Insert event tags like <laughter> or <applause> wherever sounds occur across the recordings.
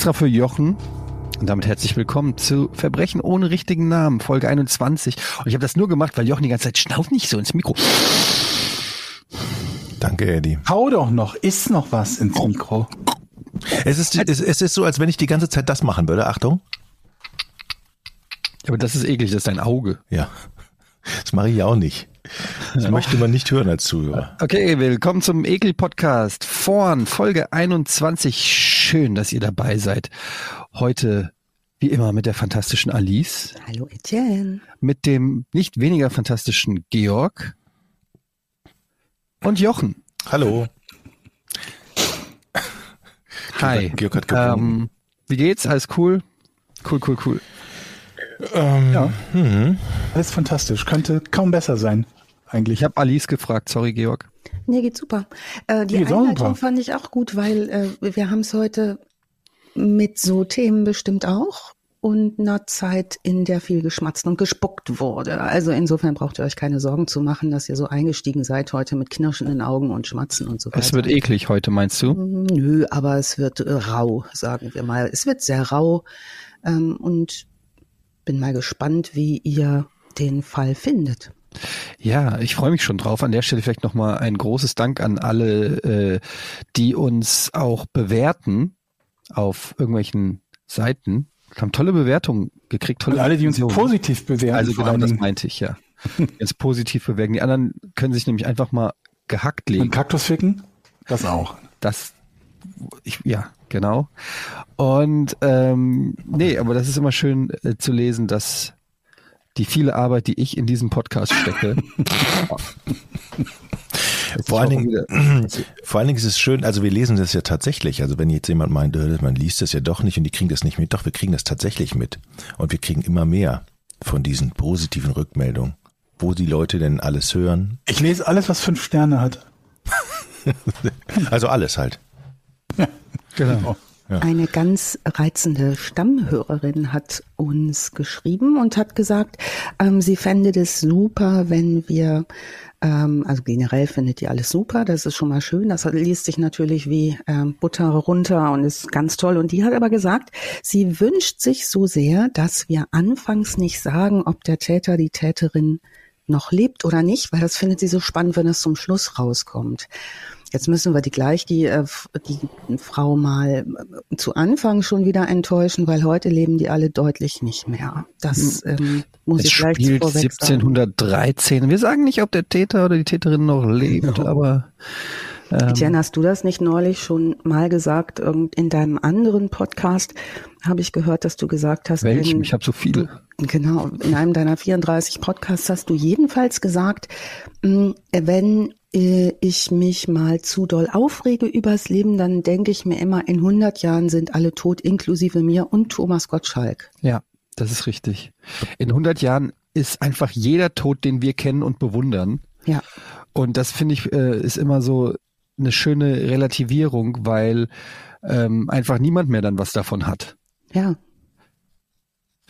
Extra für Jochen. Und damit herzlich willkommen zu Verbrechen ohne richtigen Namen, Folge 21. Und ich habe das nur gemacht, weil Jochen die ganze Zeit schnauft nicht so ins Mikro. Danke, Eddie. Hau doch noch, ist noch was ins Mikro. Es ist, es, es ist so, als wenn ich die ganze Zeit das machen würde. Achtung. Aber das ist eklig, das ist dein Auge. Ja. Das mache ich auch nicht. Das möchte man nicht hören als Zuhörer. Okay, willkommen zum Ekel-Podcast. Vorn, Folge 21. Schön, dass ihr dabei seid. Heute, wie immer, mit der fantastischen Alice. Hallo Etienne. Mit dem nicht weniger fantastischen Georg. Und Jochen. Hallo. Hi. Georg hat. Ähm, wie geht's? Alles cool? Cool, cool, cool. Ähm, Ja. Alles fantastisch. Könnte kaum besser sein, eigentlich. Ich habe Alice gefragt, sorry Georg. Mir geht's super. Äh, die auch Einleitung super. fand ich auch gut, weil äh, wir haben es heute mit so Themen bestimmt auch und einer Zeit, in der viel geschmatzt und gespuckt wurde. Also insofern braucht ihr euch keine Sorgen zu machen, dass ihr so eingestiegen seid heute mit knirschenden Augen und Schmatzen und so weiter. Es wird eklig heute, meinst du? Nö, aber es wird äh, rau, sagen wir mal. Es wird sehr rau ähm, und bin mal gespannt, wie ihr den Fall findet. Ja, ich freue mich schon drauf. An der Stelle vielleicht nochmal ein großes Dank an alle, äh, die uns auch bewerten auf irgendwelchen Seiten. Wir haben tolle Bewertungen gekriegt, tolle Und alle, die uns positiv bewerten. Also genau das meinte ich ja. Jetzt positiv bewerten. Die anderen können sich nämlich einfach mal gehackt Und legen. Kaktus ficken? Das auch. Das, ich, ja, genau. Und ähm, nee, aber das ist immer schön äh, zu lesen, dass die viele Arbeit, die ich in diesem Podcast stecke, <laughs> Vor allen, Dingen, <clears throat> vor allen Dingen ist es schön, also wir lesen das ja tatsächlich. Also wenn jetzt jemand meint, äh, man liest das ja doch nicht und die kriegen das nicht mit, doch, wir kriegen das tatsächlich mit. Und wir kriegen immer mehr von diesen positiven Rückmeldungen, wo die Leute denn alles hören. Ich lese alles, was fünf Sterne hat. <laughs> Also alles halt. genau. <laughs> Eine ganz reizende Stammhörerin hat uns geschrieben und hat gesagt, ähm, sie fände das super, wenn wir, ähm, also generell findet die alles super, das ist schon mal schön, das liest sich natürlich wie ähm, Butter runter und ist ganz toll. Und die hat aber gesagt, sie wünscht sich so sehr, dass wir anfangs nicht sagen, ob der Täter, die Täterin noch lebt oder nicht, weil das findet sie so spannend, wenn es zum Schluss rauskommt. Jetzt müssen wir die gleich die, äh, die Frau mal äh, zu Anfang schon wieder enttäuschen, weil heute leben die alle deutlich nicht mehr. Das ähm, muss Es ich gleich spielt vorweg sagen. 1713. Wir sagen nicht, ob der Täter oder die Täterin noch lebt, aber Etienne, hast du das nicht neulich schon mal gesagt? Irgend in deinem anderen Podcast habe ich gehört, dass du gesagt hast, welchem? wenn- Ich habe so viele. Genau, in einem deiner 34 Podcasts hast du jedenfalls gesagt, mh, wenn äh, ich mich mal zu doll aufrege übers Leben, dann denke ich mir immer, in 100 Jahren sind alle tot, inklusive mir und Thomas Gottschalk. Ja, das ist richtig. In 100 Jahren ist einfach jeder tot, den wir kennen und bewundern. Ja, Und das finde ich äh, ist immer so eine schöne Relativierung, weil ähm, einfach niemand mehr dann was davon hat. ja.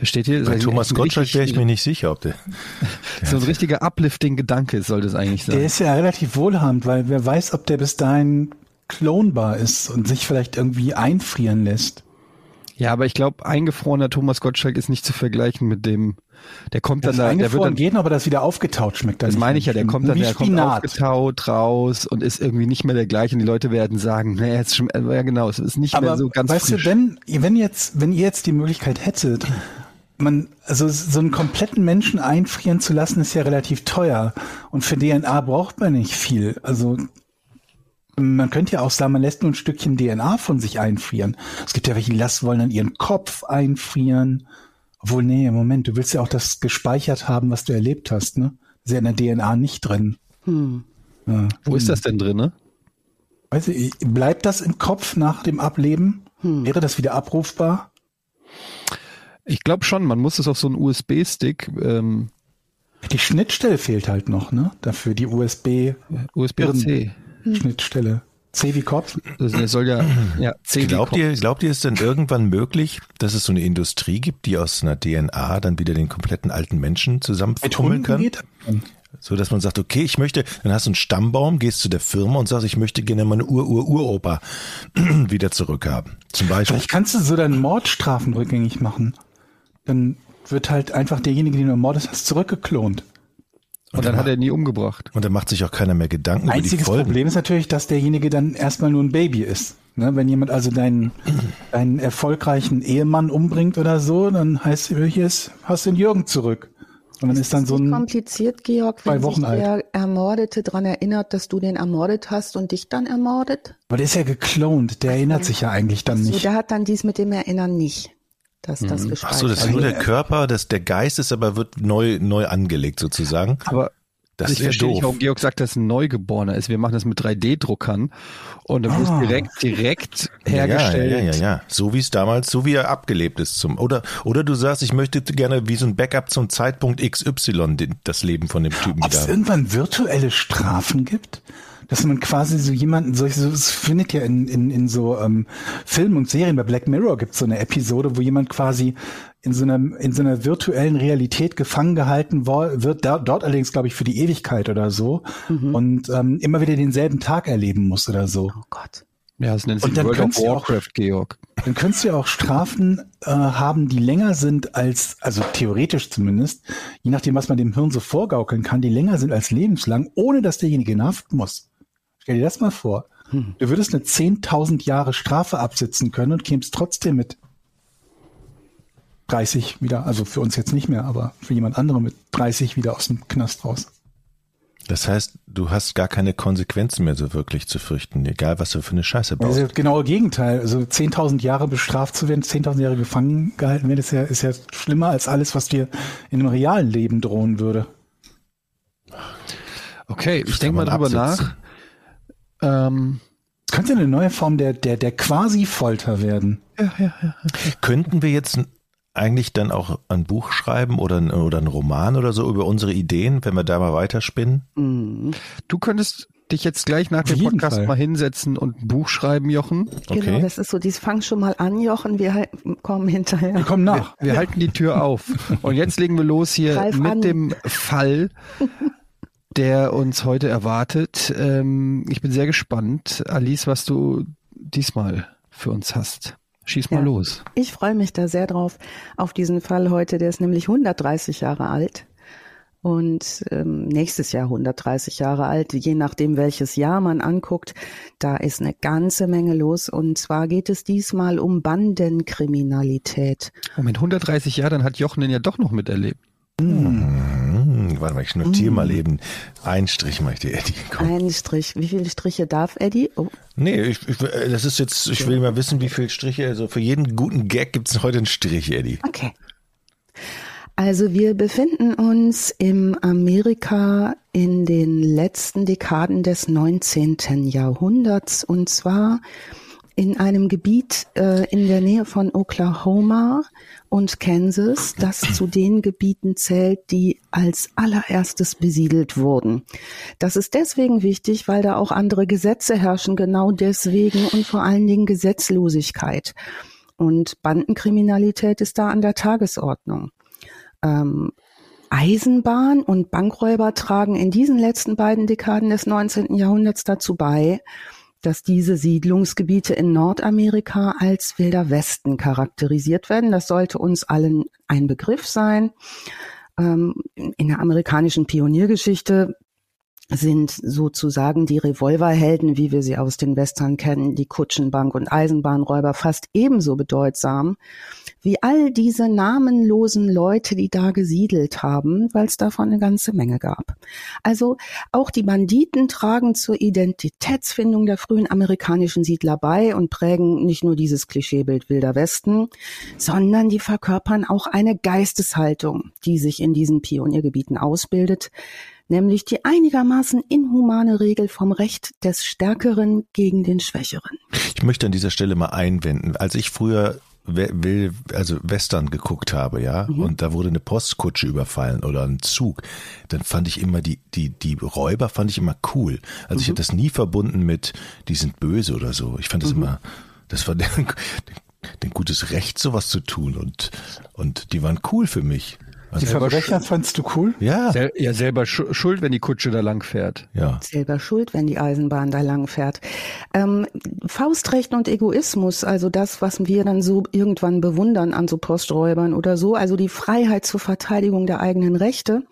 Versteht ihr? Bei Also Thomas ein Gottschalk wäre ich mir nicht sicher, ob der. <laughs> So ein richtiger uplifting-Gedanke sollte es eigentlich Der sein. ist ja relativ wohlhabend, weil wer weiß, ob der bis dahin klonbar ist und sich vielleicht irgendwie einfrieren lässt. Ja, aber ich glaube, eingefrorener Thomas Gottschalk ist nicht zu vergleichen mit dem, der kommt dann Das da, der wird eingefroren dann, geht, aber das wieder aufgetaut schmeckt dann das nicht meine ich ja, der mehr. kommt dann, der kommt aufgetaut raus und ist irgendwie nicht mehr der gleiche und die Leute werden sagen, naja, jetzt schon, äh, ja genau, es ist nicht mehr Aber so ganz weißt frisch. du, wenn, wenn jetzt, wenn ihr jetzt die Möglichkeit hättet, man, also so einen kompletten Menschen einfrieren zu lassen, ist ja relativ teuer. Und für DNA braucht man nicht viel. Also man könnte ja auch sagen, man lässt nur ein Stückchen DNA von sich einfrieren. Es gibt ja welche, die lassen wollen dann ihren Kopf einfrieren. Obwohl, nee, Moment, du willst ja auch das gespeichert haben, was du erlebt hast, ne? Das ist ja in der DNA nicht drin. Hm. Ja. Wo ist das denn drin, ne? Weiß ich, bleibt das im Kopf nach dem Ableben? Hm. Wäre das wieder abrufbar? Ich glaube schon, man muss es auf so einen USB-Stick, ähm, Die Schnittstelle fehlt halt noch, ne? Dafür die USB-Schnittstelle. USB-C. C wie Kopf. Also der soll ja, ja, C wie Glaubt Kopf. ihr, glaubt ihr, es denn irgendwann möglich, dass es so eine Industrie gibt, die aus einer DNA dann wieder den kompletten alten Menschen zusammenfummeln kann? geht? So dass man sagt, okay, ich möchte, dann hast du einen Stammbaum, gehst zu der Firma und sagst, ich möchte gerne meine Ur-Ur-Uropa <clears throat> wieder zurückhaben. Zum Beispiel. Vielleicht kannst du so deine Mordstrafen rückgängig machen. Dann wird halt einfach derjenige, den du ermordet hast, zurückgeklont. Und, dann, hat er nie umgebracht. Und dann macht sich auch keiner mehr Gedanken über die Einziges Folgen. Problem ist natürlich, dass derjenige dann erstmal nur ein Baby ist. Ne? Wenn jemand also deinen, deinen erfolgreichen Ehemann umbringt oder so, dann heißt es, hier ist, hast du den Jürgen zurück. Und dann ist dann so ein, kompliziert, Georg, zwei wenn Wochen sich alt. der Ermordete daran erinnert, dass du den ermordet hast und dich dann ermordet? aber der ist ja geklont, der erinnert sich ja eigentlich dann So, nicht. der hat dann dies mit dem Erinnern nicht, dass das Ach gespeichert so, das ist Also, nur der äh, Körper, das, der Geist ist aber wird neu, neu angelegt sozusagen. Aber Das ich ist ja verstehe nicht, doof. warum Georg sagt, dass ein Neugeborener ist. Wir machen das mit 3D-Druckern und dann Ah. muss direkt, direkt Ja, hergestellt. Ja, ja, ja, ja. So wie es damals, so wie er abgelebt ist zum, oder, oder du sagst, ich möchte gerne wie so ein Backup zum Zeitpunkt XY den, das Leben von dem Typen Ob es irgendwann virtuelle Strafen gibt? Dass man quasi so jemanden, so, so es findet ja in, in, in so ähm, Filmen und Serien, bei Black Mirror gibt es so eine Episode, wo jemand quasi in so einer, in so einer virtuellen Realität gefangen gehalten wird, da, dort allerdings, glaube ich, für die Ewigkeit oder so und ähm, immer wieder denselben Tag erleben muss oder so. Oh Gott. Ja, das nennt Und sich dann World of du auch- Warcraft, Georg. Dann könntest du ja auch Strafen äh, haben, die länger sind als, also theoretisch zumindest, je nachdem, was man dem Hirn so vorgaukeln kann, die länger sind als lebenslang, ohne dass derjenige in Haft muss. Stell dir das mal vor. Du würdest eine 10.000 Jahre Strafe absitzen können und kämst trotzdem mit 30 wieder, also für uns jetzt nicht mehr, aber für jemand anderen mit 30 wieder aus dem Knast raus. Das heißt, du hast gar keine Konsequenzen mehr so wirklich zu fürchten, egal was du für eine Scheiße baust. ja das genaue Gegenteil. Also 10.000 Jahre bestraft zu werden, 10.000 Jahre gefangen gehalten werden, ist ja, ist ja schlimmer als alles, was dir in einem realen Leben drohen würde. Okay, ich denke mal man drüber absitzen. nach. Ähm, könnte eine neue Form der, der, der Quasi-Folter werden. Könnten wir jetzt eigentlich dann auch ein Buch schreiben oder ein, oder ein Roman oder so über unsere Ideen, wenn wir da mal weiterspinnen? Mhm. du könntest dich jetzt gleich nach Auf dem Podcast Fall. mal hinsetzen und ein Buch schreiben, Jochen. Genau, Okay. das ist so, dies fang schon mal an, Jochen, wir halt- kommen hinterher. Wir kommen nach. Wir halten die Tür auf. Und jetzt legen wir los hier Greif mit an. dem Fall, <laughs> der uns heute erwartet. Ähm, ich bin sehr gespannt, Alice, was du diesmal für uns hast. Schieß mal Ja. los. Ich freue mich da sehr drauf auf diesen Fall heute. Der ist nämlich 130 Jahre alt und ähm, nächstes Jahr 130 Jahre alt, je nachdem welches Jahr man anguckt. Da ist eine ganze Menge los und zwar geht es diesmal um Bandenkriminalität. Moment, 130 Jahre, dann hat Jochen den ja doch noch miterlebt. Hm, warte mal, ich notiere mal eben. Ein Strich dir, Eddie. Komm. Ein Strich. Wie viele Striche darf Eddie? Oh, Nee, ich, ich, das ist jetzt, ich will mal wissen, wie viele Striche, also für jeden guten Gag gibt es heute einen Strich, Eddie. Okay. Also wir befinden uns im Amerika in den letzten Dekaden des 19. Jahrhunderts und zwar in einem Gebiet äh, in der Nähe von Oklahoma und Kansas, das zu den Gebieten zählt, die als allererstes besiedelt wurden. Das ist deswegen wichtig, weil da auch andere Gesetze herrschen, genau deswegen und vor allen Dingen Gesetzlosigkeit. Und Bandenkriminalität ist da an der Tagesordnung. Ähm, Eisenbahn und Bankräuber tragen in diesen letzten beiden Dekaden des 19. Jahrhunderts dazu bei, dass diese Siedlungsgebiete in Nordamerika als Wilder Westen charakterisiert werden. Das sollte uns allen ein Begriff sein. Ähm, in der amerikanischen Pioniergeschichte sind sozusagen die Revolverhelden, wie wir sie aus den Western kennen, die Kutschenbank und Eisenbahnräuber fast ebenso bedeutsam wie all diese namenlosen Leute, die da gesiedelt haben, weil es davon eine ganze Menge gab. Also auch die Banditen tragen zur Identitätsfindung der frühen amerikanischen Siedler bei und prägen nicht nur dieses Klischeebild Wilder Westen, sondern die verkörpern auch eine Geisteshaltung, die sich in diesen Pioniergebieten ausbildet, nämlich die einigermaßen inhumane Regel vom Recht des Stärkeren gegen den Schwächeren. Ich möchte an dieser Stelle mal einwenden. Als ich früher will, also Western geguckt habe, ja, und da wurde eine Postkutsche überfallen oder ein Zug, dann fand ich immer die, die, die Räuber fand ich immer cool. Also ich hätte das nie verbunden mit, die sind böse oder so. Ich fand das immer, das war <laughs> ein, ein gutes Recht, sowas zu tun und, und die waren cool für mich. Die Verbrecher fandst du cool? Ja, Sel ja, selber schu- schuld, wenn die Kutsche da lang fährt. ja. selber schuld, wenn die Eisenbahn da lang fährt. Ähm, Faustrecht und Egoismus, also das, was wir dann so irgendwann bewundern an so Posträubern oder so, also die Freiheit zur Verteidigung der eigenen Rechte,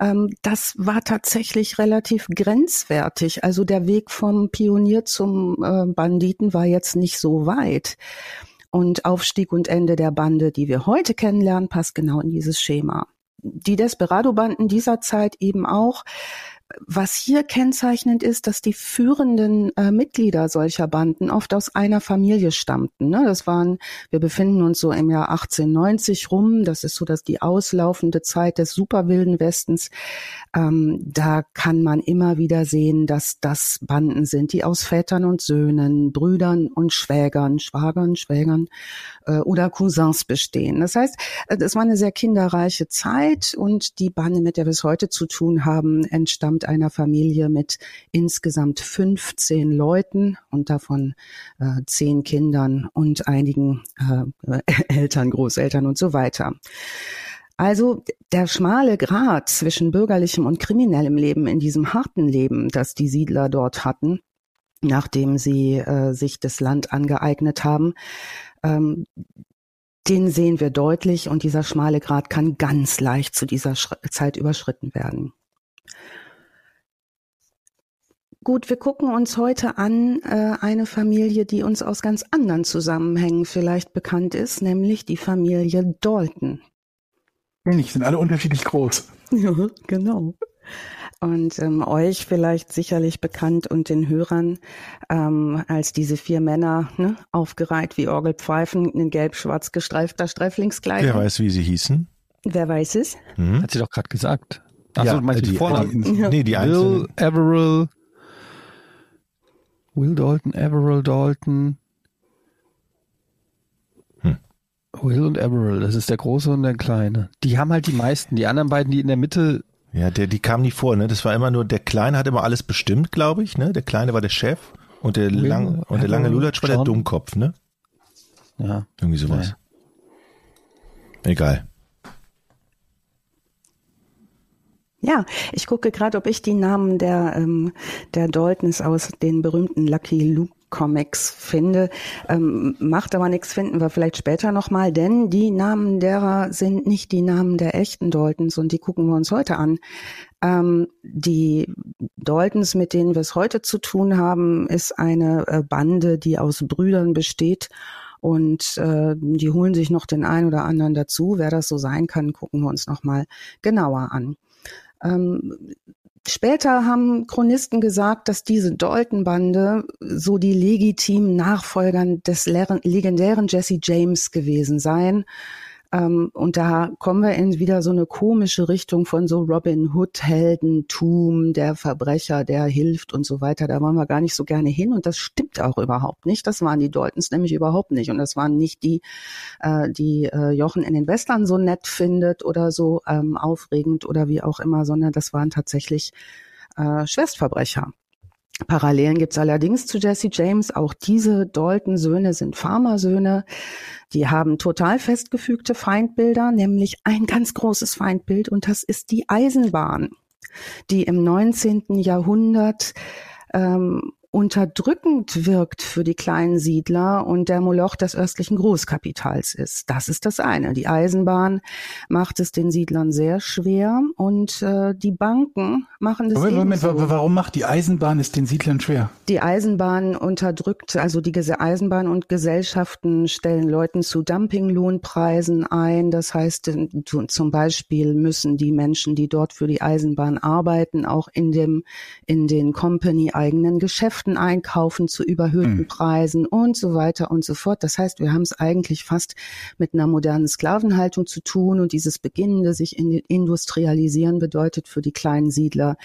ähm, das war tatsächlich relativ grenzwertig. Also der Weg vom Pionier zum äh, Banditen war jetzt nicht so weit. Und Aufstieg und Ende der Bande, die wir heute kennenlernen, passt genau in dieses Schema. Die Desperado-Banden dieser Zeit eben auch. Was hier kennzeichnend ist, dass die führenden äh, Mitglieder solcher Banden oft aus einer Familie stammten. Ne? Das waren, wir befinden uns so im Jahr 1890 rum. Das ist so, dass die auslaufende Zeit des superwilden Westens. Ähm, da kann man immer wieder sehen, dass das Banden sind, die aus Vätern und Söhnen, Brüdern und Schwägern, Schwagern, Schwägern äh, oder Cousins bestehen. Das heißt, äh, das war eine sehr kinderreiche Zeit und die Bande, mit der wir es heute zu tun haben, entstammt einer Familie mit insgesamt 15 Leuten und davon äh, zehn Kindern und einigen äh, <laughs> Eltern, Großeltern und so weiter. Also der schmale Grat zwischen bürgerlichem und kriminellem Leben in diesem harten Leben, das die Siedler dort hatten, nachdem sie äh, sich das Land angeeignet haben, ähm, den sehen wir deutlich und dieser schmale Grat kann ganz leicht zu dieser Schri Zeit überschritten werden. Gut, wir gucken uns heute an äh, eine Familie, die uns aus ganz anderen Zusammenhängen vielleicht bekannt ist, nämlich die Familie Dalton. Ähnlich, sind alle unterschiedlich groß. <laughs> Ja, genau. Und ähm, euch vielleicht sicherlich bekannt und den Hörern ähm, als diese vier Männer, ne, aufgereiht wie Orgelpfeifen in gelb-schwarz gestreifter Sträflingskleidung. Wer weiß, wie sie hießen? Wer weiß es? Hm? Hat sie doch gerade gesagt. Achso, Ja, du meinst die- die Vornamen? die- Nee, die Will einzelnen. Averill. Will Dalton, Averill Dalton. Hm. Will und Averill, das ist der Große und der Kleine. Die haben halt die meisten. Die anderen beiden, die in der Mitte, Ja, der, die kam nie vor, ne? Das war immer nur, der Kleine hat immer alles bestimmt, glaube ich, ne? Der Kleine war der Chef und der, Will, lang, und der lange Lulatsch war der. Dummkopf, ne? ja. Irgendwie sowas. Egal. Ja, ich gucke gerade, ob ich die Namen der, ähm, der Daltons aus den berühmten Lucky Luke Comics finde. Ähm, macht aber nichts, finden wir vielleicht später nochmal, denn die Namen derer sind nicht die Namen der echten Daltons und die gucken wir uns heute an. Ähm, die Daltons, mit denen wir es heute zu tun haben, ist eine äh, Bande, die aus Brüdern besteht. Und äh, die holen sich noch den einen oder anderen dazu. Wer das so sein kann, gucken wir uns nochmal genauer an. Ähm, später haben Chronisten gesagt, dass diese Dalton-Bande so die legitimen Nachfolgern des legendären Jesse James gewesen seien. Ähm, und da kommen wir in wieder so eine komische Richtung von so Robin Hood Heldentum, der Verbrecher, der hilft und so weiter. Da wollen wir gar nicht so gerne hin und das stimmt auch überhaupt nicht. Das waren die Daltons nämlich überhaupt nicht und das waren nicht die, äh, die äh, Jochen in den Western so nett findet oder so ähm, aufregend oder wie auch immer, sondern das waren tatsächlich äh, Schwerstverbrecher. Parallelen gibt's allerdings zu Jesse James. Auch diese Dalton-Söhne sind Farmersöhne. Die haben total festgefügte Feindbilder, nämlich ein ganz großes Feindbild und das ist die Eisenbahn, die im 19. Jahrhundert ähm, unterdrückend wirkt für die kleinen Siedler und der Moloch des östlichen Großkapitals ist. Das ist das eine. Die Eisenbahn macht es den Siedlern sehr schwer und äh, die Banken machen das Moment, Moment, wa- warum macht die Eisenbahn es den Siedlern schwer? Die Eisenbahn unterdrückt, also die Eisenbahn und Gesellschaften stellen Leuten zu Dumpinglohnpreisen ein. Das heißt, zu- zum Beispiel müssen die Menschen, die dort für die Eisenbahn arbeiten, auch in dem, in den Company-eigenen Geschäften einkaufen zu überhöhten Hm. Preisen und so weiter und so fort. Das heißt, wir haben es eigentlich fast mit einer modernen Sklavenhaltung zu tun und dieses beginnende sich in industrialisieren bedeutet für die kleinen Siedler,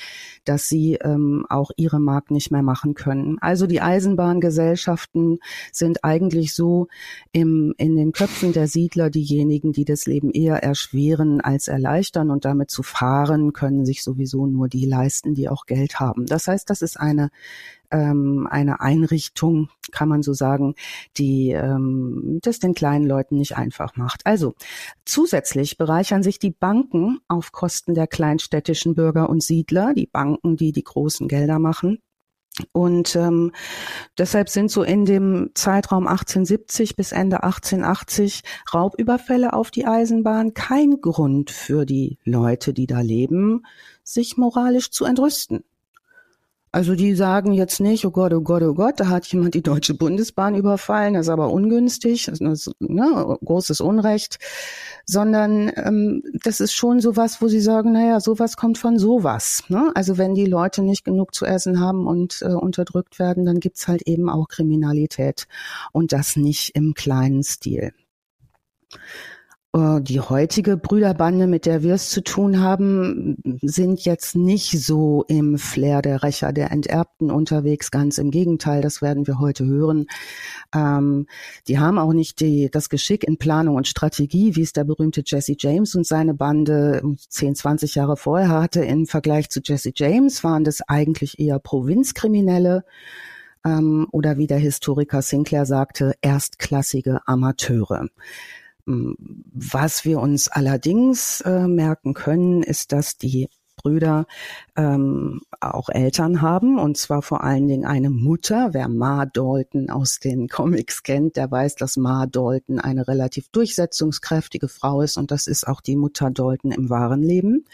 dass sie ähm, auch ihre Mark nicht mehr machen können. Also die Eisenbahngesellschaften sind eigentlich so im, in den Köpfen der Siedler diejenigen, die das Leben eher erschweren als erleichtern und damit zu fahren können sich sowieso nur die leisten, die auch Geld haben. Das heißt, das ist eine ähm, eine Einrichtung, kann man so sagen, die ähm, das den kleinen Leuten nicht einfach macht. Also zusätzlich bereichern sich die Banken auf Kosten der kleinstädtischen Bürger und Siedler, die Banken, die die großen Gelder machen. Und ähm, deshalb sind so in dem Zeitraum 1870 bis Ende 1880 Raubüberfälle auf die Eisenbahn kein Grund für die Leute, die da leben, sich moralisch zu entrüsten. Also die sagen jetzt nicht, oh Gott, oh Gott, oh Gott, da hat jemand die Deutsche Bundesbahn überfallen, das ist aber ungünstig, das ist ne, großes Unrecht, sondern ähm, das ist schon sowas, wo sie sagen, naja, sowas kommt von sowas. Ne? Also wenn die Leute nicht genug zu essen haben und äh, unterdrückt werden, dann gibt's halt eben auch Kriminalität und das nicht im kleinen Stil. Äh, die heutige Brüderbande, mit der wir es zu tun haben, sind jetzt nicht so im Flair der Rächer der Enterbten unterwegs. Ganz im Gegenteil, das werden wir heute hören. Ähm, die haben auch nicht die, das Geschick in Planung und Strategie, wie es der berühmte Jesse James und seine Bande 10, 20 Jahre vorher hatte. Im Vergleich zu Jesse James waren das eigentlich eher Provinzkriminelle ähm, oder wie der Historiker Sinclair sagte, erstklassige Amateure. Was wir uns allerdings äh, merken können, ist, dass die Brüder ähm, auch Eltern haben und zwar vor allen Dingen eine Mutter. Wer Ma Dalton aus den <laughs> Comics kennt, der weiß, dass Ma Dalton eine relativ durchsetzungskräftige Frau ist und das ist auch die Mutter Dalton im wahren Leben.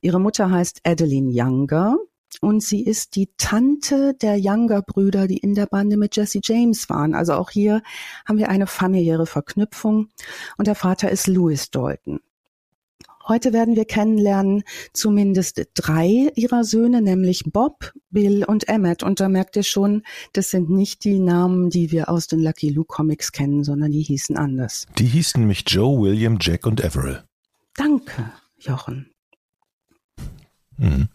Ihre Mutter heißt Adeline Younger und sie ist die Tante der Younger-Brüder, die in der Bande mit Jesse James waren. Also auch hier haben wir eine familiäre Verknüpfung. Und der Vater ist Louis Dalton. Heute werden wir kennenlernen zumindest drei ihrer Söhne, nämlich Bob, Bill und Emmett. Und da merkt ihr schon, das sind nicht die Namen, die wir aus den Lucky Luke Comics kennen, sondern die hießen anders. Die hießen nämlich Joe, William, Jack und Averill. Danke, Jochen. Mhm.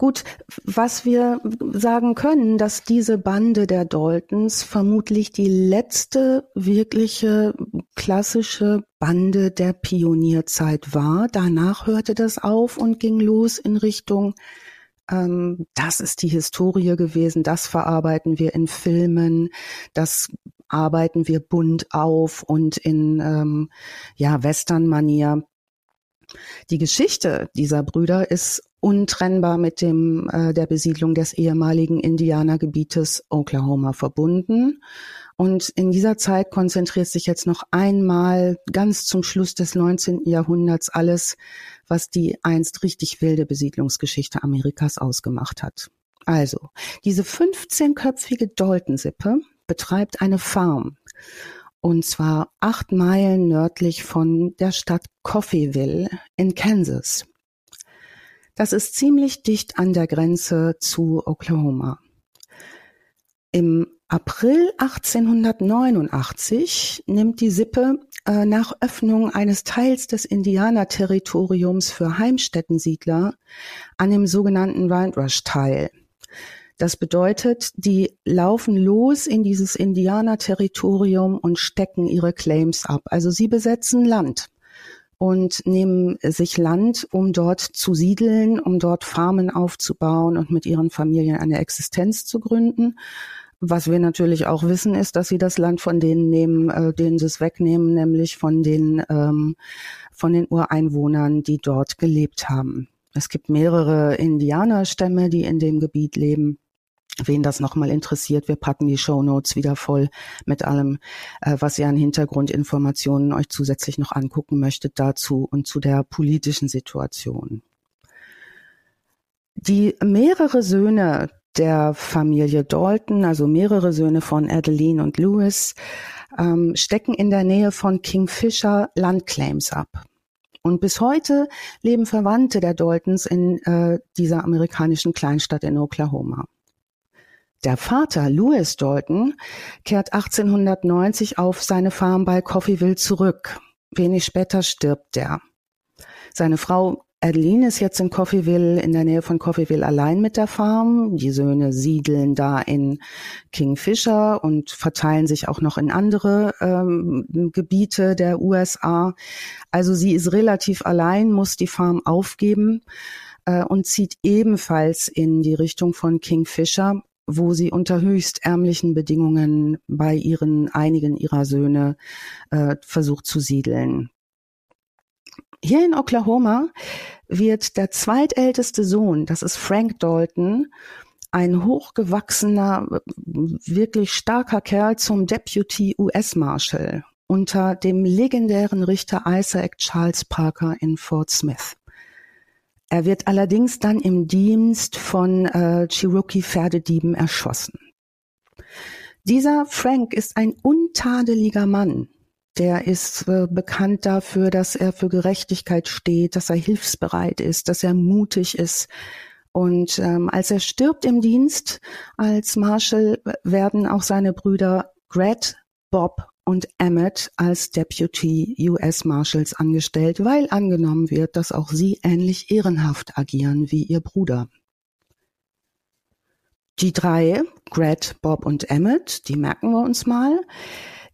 Gut, was wir sagen können, dass diese Bande der Daltons vermutlich die letzte wirkliche klassische Bande der Pionierzeit war. Danach hörte das auf und ging los in Richtung ähm, das ist die Historie gewesen, das verarbeiten wir in Filmen, das arbeiten wir bunt auf und in ähm, ja Western-Manier. Die Geschichte dieser Brüder ist untrennbar mit dem äh, der Besiedlung des ehemaligen Indianergebietes Oklahoma verbunden. Und in dieser Zeit konzentriert sich jetzt noch einmal ganz zum Schluss des 19. Jahrhunderts alles, was die einst richtig wilde Besiedlungsgeschichte Amerikas ausgemacht hat. Also, diese 15-köpfige Dalton-Sippe betreibt eine Farm. Und zwar acht Meilen nördlich von der Stadt Coffeeville in Kansas. Das ist ziemlich dicht an der Grenze zu Oklahoma. Im April 1889 nimmt die Sippe äh, nach Öffnung eines Teils des Indianerterritoriums für Heimstättensiedler an dem sogenannten Windrush teil. Das bedeutet, die laufen los in dieses Indianerterritorium und stecken ihre Claims ab. Also sie besetzen Land und nehmen sich Land, um dort zu siedeln, um dort Farmen aufzubauen und mit ihren Familien eine Existenz zu gründen. Was wir natürlich auch wissen, ist, dass sie das Land von denen nehmen, äh, denen sie es wegnehmen, nämlich von den, ähm, von den Ureinwohnern, die dort gelebt haben. Es gibt mehrere Indianerstämme, die in dem Gebiet leben. Wen das nochmal interessiert, wir packen die Show Notes wieder voll mit allem, äh, was ihr an Hintergrundinformationen euch zusätzlich noch angucken möchtet dazu und zu der politischen Situation. Die mehrere Söhne der Familie Dalton, also mehrere Söhne von Adeline und Lewis, ähm, stecken in der Nähe von Kingfisher Landclaims ab. Und bis heute leben Verwandte der Daltons in äh, dieser amerikanischen Kleinstadt in Oklahoma. Der Vater, Louis Dalton, kehrt 1890 auf seine Farm bei Coffeeville zurück. Wenig später stirbt er. Seine Frau Adeline ist jetzt in Coffeeville, in der Nähe von Coffeeville allein mit der Farm. Die Söhne siedeln da in Kingfisher und verteilen sich auch noch in andere ähm, Gebiete der USA. Also sie ist relativ allein, muss die Farm aufgeben äh, und zieht ebenfalls in die Richtung von Kingfisher, wo sie unter höchst ärmlichen Bedingungen bei ihren einigen ihrer Söhne äh, versucht zu siedeln. Hier in Oklahoma wird der zweitälteste Sohn, das ist Frank Dalton, ein hochgewachsener, wirklich starker Kerl zum Deputy US Marshal unter dem legendären Richter Isaac Charles Parker in Fort Smith. Er wird allerdings dann im Dienst von äh, Cherokee-Pferdedieben erschossen. Dieser Frank ist ein untadeliger Mann. Der ist äh, bekannt dafür, dass er für Gerechtigkeit steht, dass er hilfsbereit ist, dass er mutig ist. Und ähm, als er stirbt im Dienst als Marshal, werden auch seine Brüder Gret, Bob und Emmett als Deputy US Marshals angestellt, weil angenommen wird, dass auch sie ähnlich ehrenhaft agieren wie ihr Bruder. Die drei, Gret, Bob und Emmett, die merken wir uns mal,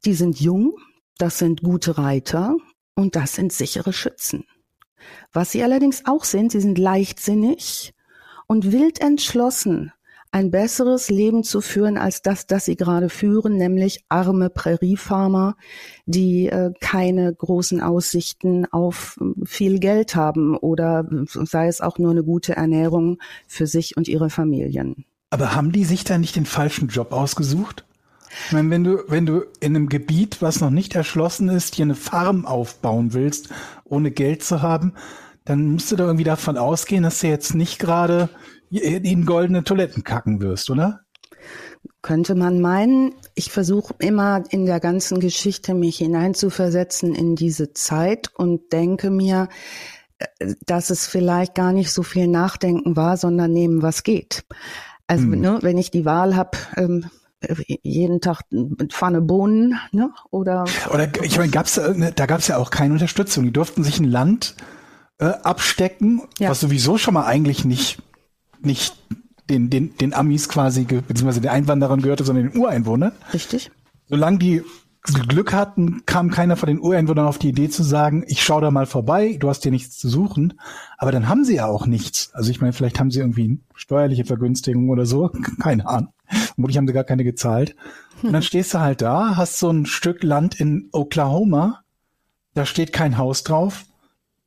die sind jung, das sind gute Reiter und das sind sichere Schützen. Was sie allerdings auch sind, sie sind leichtsinnig und wild entschlossen, ein besseres Leben zu führen als das, das sie gerade führen, nämlich arme Präriefarmer, die äh, keine großen Aussichten auf äh, viel Geld haben oder sei es auch nur eine gute Ernährung für sich und ihre Familien. Aber haben die sich da nicht den falschen Job ausgesucht? Ich meine, wenn du, wenn du in einem Gebiet, was noch nicht erschlossen ist, hier eine Farm aufbauen willst, ohne Geld zu haben, dann musst du da irgendwie davon ausgehen, dass du jetzt nicht gerade in goldene Toiletten kacken wirst, oder? Könnte man meinen. Ich versuche immer in der ganzen Geschichte mich hineinzuversetzen in diese Zeit und denke mir, äh, dass es vielleicht gar nicht so viel Nachdenken war, sondern nehmen, was geht. Also hm. ne, wenn ich die Wahl habe, ähm, jeden Tag mit Pfanne Bohnen, ne? Oder oder ich meine, gab's da, da gab's ja auch keine Unterstützung. Die durften sich ein Land äh, abstecken, ja. was sowieso schon mal eigentlich nicht nicht den, den, den Amis quasi, beziehungsweise den Einwanderern gehörte, sondern den Ureinwohnern. Richtig. Solange die Glück hatten, kam keiner von den Ureinwohnern auf die Idee zu sagen, ich schau da mal vorbei, du hast hier nichts zu suchen. Aber dann haben sie ja auch nichts. Also ich meine, vielleicht haben sie irgendwie steuerliche Vergünstigung oder so. <laughs> Keine Ahnung. Vermutlich haben sie gar keine gezahlt. Und dann stehst du halt da, hast so ein Stück Land in Oklahoma, da steht kein Haus drauf,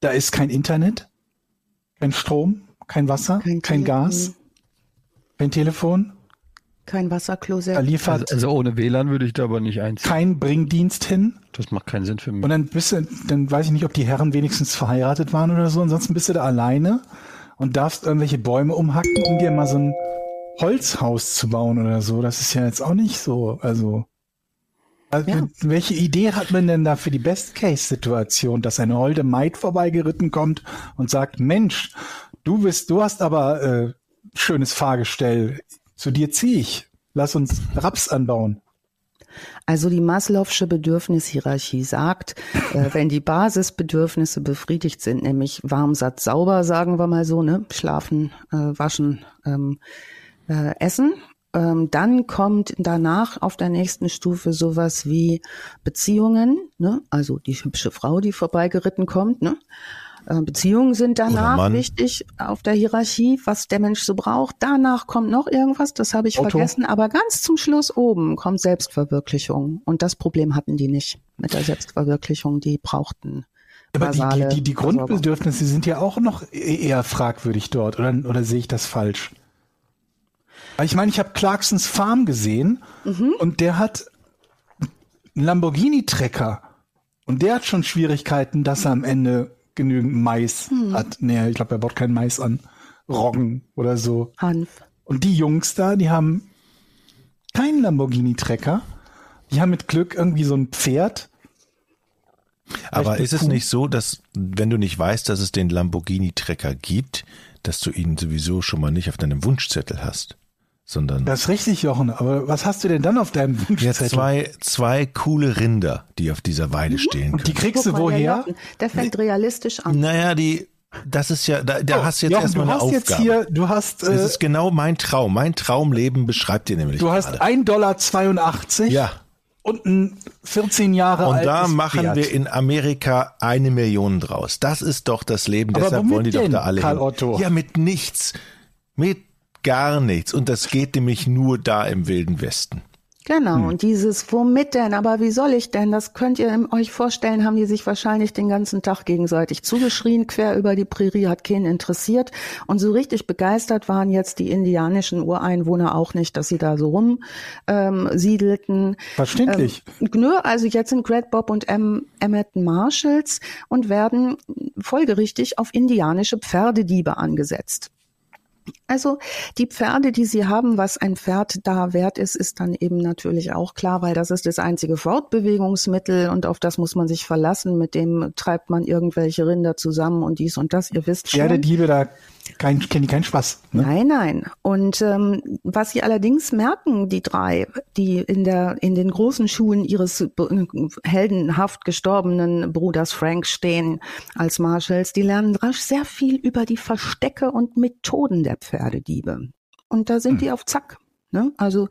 da ist kein Internet, kein Strom, kein Wasser, kein, kein Gas, kein Telefon. Kein Wasserklosett. Er liefert also, also, ohne WLAN würde ich da aber nicht einziehen. Kein Bringdienst hin. Das macht keinen Sinn für mich. Und dann bist du, dann weiß ich nicht, ob die Herren wenigstens verheiratet waren oder so. Ansonsten bist du da alleine und darfst irgendwelche Bäume umhacken, um dir mal so ein Holzhaus zu bauen oder so. Das ist ja jetzt auch nicht so. Also, also ja. welche Idee hat man denn da für die Best-Case-Situation, dass eine holde Maid vorbeigeritten kommt und sagt, Mensch, Du bist, du hast aber äh, schönes Fahrgestell. Zu dir ziehe ich. Lass uns Raps anbauen. Also die Maslow'sche Bedürfnishierarchie sagt, äh, <laughs> wenn die Basisbedürfnisse befriedigt sind, nämlich warm, satt, sauber, sagen wir mal so, ne, schlafen, äh, waschen, ähm, äh, essen, ähm, dann kommt danach auf der nächsten Stufe sowas wie Beziehungen, ne, also die hübsche Frau, die vorbeigeritten kommt, ne, Beziehungen sind danach wichtig auf der Hierarchie, was der Mensch so braucht. Danach kommt noch irgendwas, das habe ich Auto. vergessen, aber ganz zum Schluss oben kommt Selbstverwirklichung. Und das Problem hatten die nicht mit der Selbstverwirklichung. Die brauchten aber die, die, die, die Grundbedürfnisse sind ja auch noch e-, eher fragwürdig dort, oder, oder sehe ich das falsch? Ich meine, ich habe Clarksons Farm gesehen mhm. und der hat einen Lamborghini-Trecker und der hat schon Schwierigkeiten, dass er am Ende genügend Mais hm. hat. Nee, ich glaube, er baut kein Mais an. Roggen oder so. Hanf. Und die Jungs da, die haben keinen Lamborghini-Trecker. Die haben mit Glück irgendwie so ein Pferd. Aber ist es nicht so, dass wenn du nicht weißt, dass es den Lamborghini-Trecker gibt, dass du ihn sowieso schon mal nicht auf deinem Wunschzettel hast? Sondern. Das ist richtig, Jochen. Aber was hast du denn dann auf deinem Wunschzettel? Ja, zwei, zwei coole Rinder, die auf dieser Weide mhm. stehen. Und die kriegst du woher? Der, fängt realistisch an. Naja, die, das ist ja, da, da oh, hast du jetzt Jochen, erstmal eine Aufgabe. Jetzt hier, du hast, äh, das ist genau mein Traum. Mein Traumleben beschreibt dir nämlich. Du hast 1,82 Dollar. Ja. und ein 14 Jahre Und da machen Pferd. wir in Amerika eine Million draus. Das ist doch das Leben. Aber Deshalb womit wollen die doch denn, da alle Karl hin. Otto? Ja, mit nichts. Mit gar nichts. Und das geht nämlich nur da im Wilden Westen. Genau, Hm. und dieses, womit denn, aber wie soll ich denn, das könnt ihr euch vorstellen, haben die sich wahrscheinlich den ganzen Tag gegenseitig zugeschrien, quer über die Prärie, hat keinen interessiert. Und so richtig begeistert waren jetzt die indianischen Ureinwohner auch nicht, dass sie da so rum ähm, siedelten. Verständlich. Ähm, nö, also jetzt sind Greg Bob und M Emmett Marshalls und werden folgerichtig auf indianische Pferdediebe angesetzt. Also die Pferde, die sie haben, was ein Pferd da wert ist, ist dann eben natürlich auch klar, weil das ist das einzige Fortbewegungsmittel und auf das muss man sich verlassen. Mit dem treibt man irgendwelche Rinder zusammen und dies und das. Ihr wisst schon. Pferdediebe, da kein, kennen die keinen Spaß. Ne? Nein, nein. Und ähm, was sie allerdings merken, die drei, die in der in den großen Schuhen ihres be- heldenhaft gestorbenen Bruders Frank stehen als Marshalls, die lernen rasch sehr viel über die Verstecke und Methoden der Pferdediebe. Und da sind die auf Zack. Ne? Also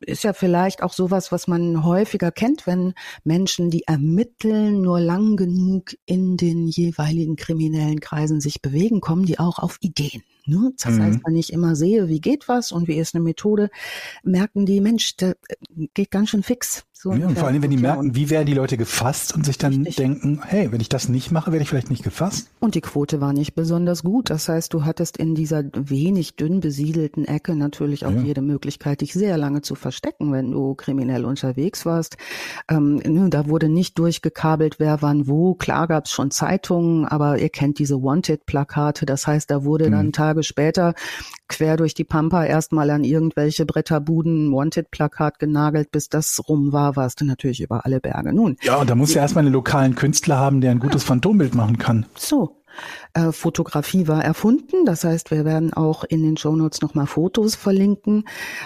ist ja vielleicht auch sowas, was man häufiger kennt, wenn Menschen, die ermitteln, nur lang genug in den jeweiligen kriminellen Kreisen sich bewegen, kommen die auch auf Ideen. Ne? Das Mhm. heißt, wenn ich immer sehe, wie geht was und wie ist eine Methode, merken die, Mensch, der geht ganz schön fix. So Ja, und vor allem, wenn die merken, wie werden die Leute gefasst und sich dann Richtig. denken, hey, wenn ich das nicht mache, werde ich vielleicht nicht gefasst. Und die Quote war nicht besonders gut. Das heißt, du hattest in dieser wenig dünn besiedelten Ecke natürlich auch Ja. jede Möglichkeit, dich sehr lange zu verstecken, wenn du kriminell unterwegs warst. Ähm, da wurde nicht durchgekabelt, wer wann wo. Klar gab es schon Zeitungen, aber ihr kennt diese Wanted-Plakate. Das heißt, da wurde dann Tage später quer durch die Pampa erstmal an irgendwelche Bretterbuden Wanted-Plakat genagelt, bis das rum war, warst du natürlich über alle Berge. Nun, Ja, und da muss ja erstmal einen lokalen Künstler haben, der ein gutes Phantombild machen kann. so, äh, Fotografie war erfunden. Das heißt, wir werden auch in den Shownotes nochmal Fotos verlinken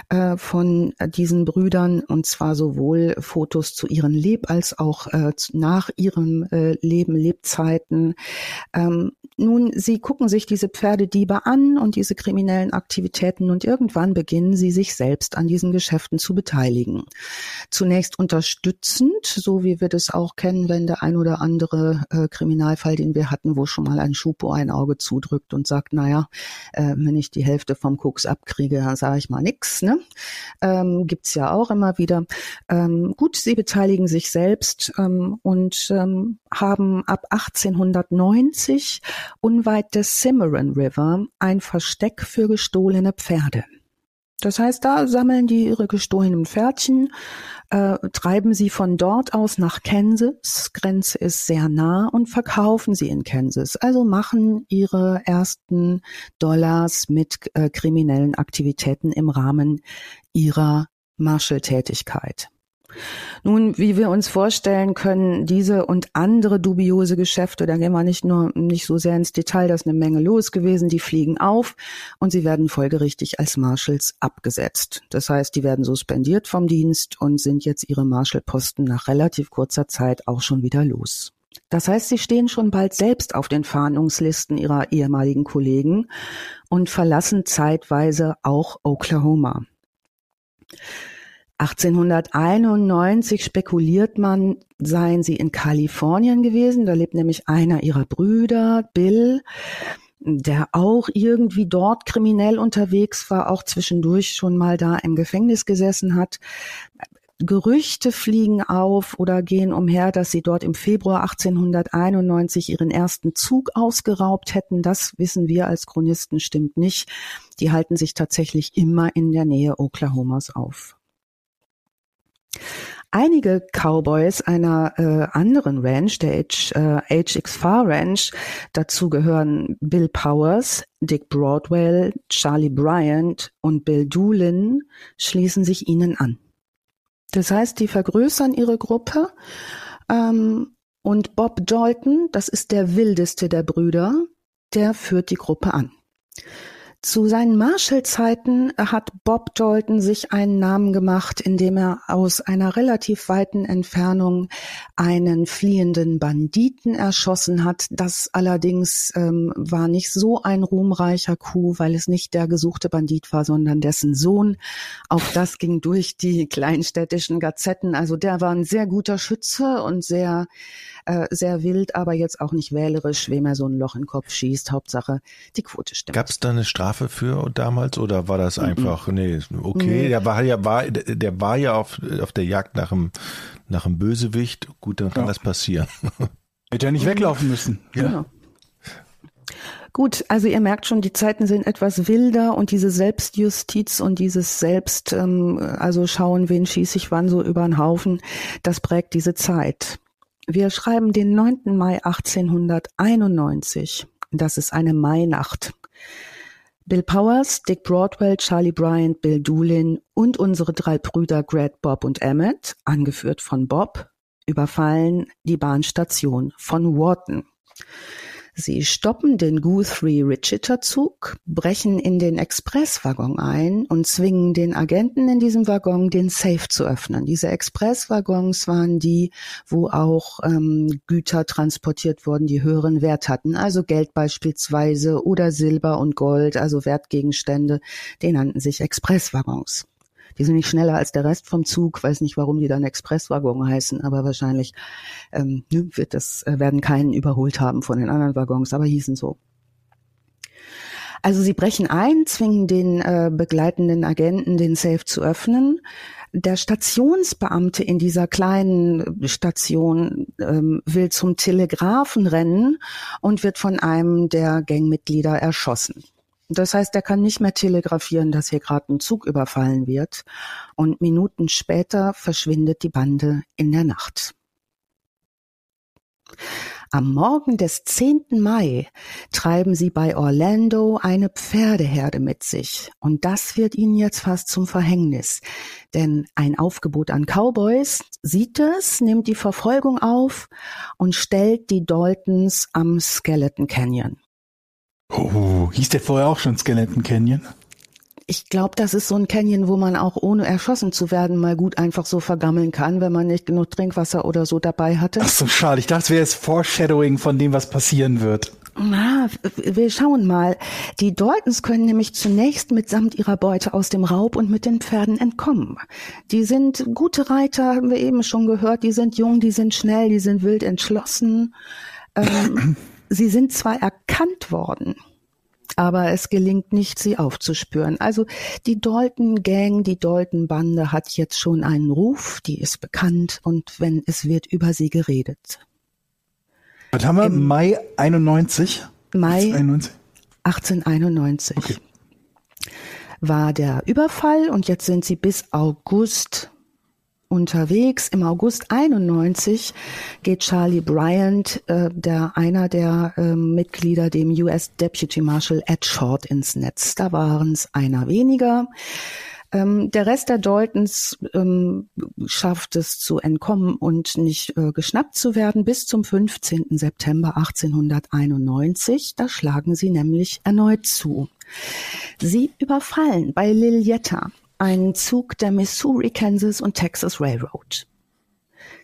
äh, von diesen Brüdern und zwar sowohl Fotos zu ihren Leb- als auch äh, nach ihrem äh, Leben, Lebzeiten. Ähm, nun, sie gucken sich diese Pferdediebe an und diese kriminellen Aktivitäten und irgendwann beginnen sie sich selbst an diesen Geschäften zu beteiligen. Zunächst unterstützend, so wie wir das auch kennen, wenn der ein oder andere äh, Kriminalfall, den wir hatten, wo schon mal ein Schupo ein Auge zudrückt und sagt, naja, äh, wenn ich die Hälfte vom Koks abkriege, dann sage ich mal nix. Ne? Ähm, gibt's ja auch immer wieder. Ähm, gut, sie beteiligen sich selbst ähm, und ähm, haben ab 1890 unweit des Cimarron River ein Versteck für gestohlene Pferde. Das heißt, da sammeln die ihre gestohlenen Pferdchen, äh, treiben sie von dort aus nach Kansas, Grenze ist sehr nah, und verkaufen sie in Kansas. Also machen ihre ersten Dollars mit äh, kriminellen Aktivitäten im Rahmen ihrer Marshall-Tätigkeit. Nun, wie wir uns vorstellen können, diese und andere dubiose Geschäfte, da gehen wir nicht nur nicht so sehr ins Detail, da ist eine Menge los gewesen, die fliegen auf und sie werden folgerichtig als Marshals abgesetzt. Das heißt, die werden suspendiert vom Dienst und sind jetzt ihre Marshallposten nach relativ kurzer Zeit auch schon wieder los. Das heißt, sie stehen schon bald selbst auf den Fahndungslisten ihrer ehemaligen Kollegen und verlassen zeitweise auch Oklahoma. 1891 spekuliert man, seien sie in Kalifornien gewesen. Da lebt nämlich einer ihrer Brüder, Bill, der auch irgendwie dort kriminell unterwegs war, auch zwischendurch schon mal da im Gefängnis gesessen hat. Gerüchte fliegen auf oder gehen umher, dass sie dort im Februar 1891 ihren ersten Zug ausgeraubt hätten. Das wissen wir als Chronisten stimmt nicht. Die halten sich tatsächlich immer in der Nähe Oklahomas auf. Einige Cowboys einer äh, anderen Ranch, der H, äh, HX4 Ranch, dazu gehören Bill Powers, Dick Broadwell, Charlie Bryant und Bill Doolin, schließen sich ihnen an. Das heißt, die vergrößern ihre Gruppe ähm, und Bob Dalton, das ist der wildeste der Brüder, der führt die Gruppe an. Zu seinen Marshall-Zeiten hat Bob Dalton sich einen Namen gemacht, indem er aus einer relativ weiten Entfernung einen fliehenden Banditen erschossen hat. Das allerdings ähm, war nicht so ein ruhmreicher Coup, weil es nicht der gesuchte Bandit war, sondern dessen Sohn. Auch das ging durch die <laughs> kleinstädtischen Gazetten. Also der war ein sehr guter Schütze und sehr äh, sehr wild, aber jetzt auch nicht wählerisch, wem er so ein Loch in den Kopf schießt. Hauptsache, die Quote stimmt. Gab es da eine Strafe für damals oder war das einfach, mm nee, okay, der war ja, war, der war ja auf, auf der Jagd nach einem, nach einem Bösewicht. Gut, dann kann ja. das passieren. <laughs> Hätte ja nicht weglaufen müssen. Ja. Genau. Gut, also ihr merkt schon, die Zeiten sind etwas wilder und diese Selbstjustiz und dieses Selbst, ähm, also schauen, wen schieße ich wann so über den Haufen, das prägt diese Zeit. Wir schreiben den 9. Mai 1891. Das ist eine Mainacht. Bill Powers, Dick Broadwell, Charlie Bryant, Bill Doolin und unsere drei Brüder Greg, Bob und Emmett, angeführt von Bob, überfallen die Bahnstation von Wharton. Sie stoppen den Guthrie Richiter Zug, brechen in den Expresswaggon ein und zwingen den Agenten in diesem Waggon, den Safe zu öffnen. Diese Expresswaggons waren die, wo auch ähm, Güter transportiert wurden, die höheren Wert hatten, also Geld beispielsweise oder Silber und Gold, also Wertgegenstände, die nannten sich Expresswaggons. Die sind nicht schneller als der Rest vom Zug. Weiß nicht, warum die dann Expresswaggon heißen, aber wahrscheinlich ähm, ne, wird das, äh, werden keinen überholt haben von den anderen Waggons, aber hießen so. Also sie brechen ein, zwingen den äh, begleitenden Agenten, den Safe zu öffnen. Der Stationsbeamte in dieser kleinen Station ähm, will zum Telegrafen rennen und wird von einem der Gangmitglieder erschossen. Das heißt, er kann nicht mehr telegrafieren, dass hier gerade ein Zug überfallen wird. Und Minuten später verschwindet die Bande in der Nacht. Am Morgen des 10. Mai treiben sie bei Orlando eine Pferdeherde mit sich. Und das wird ihnen jetzt fast zum Verhängnis. Denn ein Aufgebot an Cowboys sieht es, nimmt die Verfolgung auf und stellt die Daltons am Skeleton Canyon. Oh, hieß der vorher auch schon Skeleton Canyon? Ich glaube, das ist so ein Canyon, wo man auch ohne erschossen zu werden mal gut einfach so vergammeln kann, wenn man nicht genug Trinkwasser oder so dabei hatte. Ach so, schade. Ich dachte, es wäre jetzt Foreshadowing von dem, was passieren wird. Na, wir schauen mal. Die Daltons können nämlich zunächst mitsamt ihrer Beute aus dem Raub und mit den Pferden entkommen. Die sind gute Reiter, haben wir eben schon gehört. Die sind jung, die sind schnell, die sind wild entschlossen. Ähm, <clears throat> sie sind zwar erkannt worden, aber es gelingt nicht, sie aufzuspüren. Also die Dalton Gang, die Dalton Bande hat jetzt schon einen Ruf, die ist bekannt und wenn es wird über sie geredet. Was haben wir? Im Mai 91? Mai 91? 1891 okay. war der Überfall und jetzt sind sie bis August unterwegs. Im August 91 geht Charlie Bryant, äh, der einer der äh, Mitglieder, dem US Deputy Marshal Ed Short ins Netz. Da waren es einer weniger. Ähm, der Rest der Daltons ähm, schafft es zu entkommen und nicht äh, geschnappt zu werden bis zum 15. September 1891. Da schlagen sie nämlich erneut zu. Sie überfallen bei Lilietta einen Zug der Missouri, Kansas und Texas Railroad.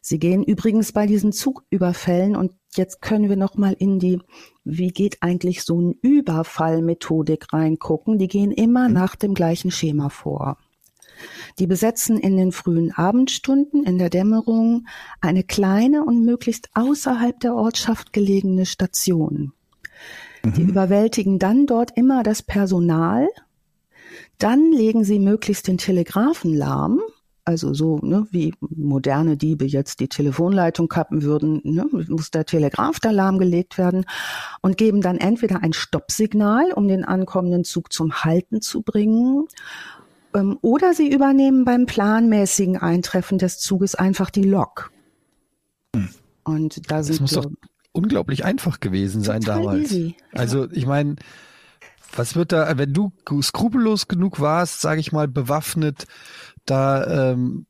Sie gehen übrigens bei diesen Zugüberfällen und jetzt können wir noch mal in die wie geht eigentlich so ein Überfallmethodik reingucken. Die gehen immer mhm. nach dem gleichen Schema vor. Die besetzen in den frühen Abendstunden in der Dämmerung eine kleine und möglichst außerhalb der Ortschaft gelegene Station. Mhm. Die überwältigen dann dort immer das Personal dann legen sie möglichst den Telegraphen lahm, also so ne, wie moderne Diebe jetzt die Telefonleitung kappen würden, ne, muss der Telegraph da lahmgelegt werden und geben dann entweder ein Stoppsignal, um den ankommenden Zug zum Halten zu bringen, ähm, oder sie übernehmen beim planmäßigen Eintreffen des Zuges einfach die Lok. Hm. Und da sind das muss doch unglaublich einfach gewesen sein damals. Easy. Also ich meine, was wird da, wenn du skrupellos genug warst, sage ich mal, bewaffnet, da, ähm,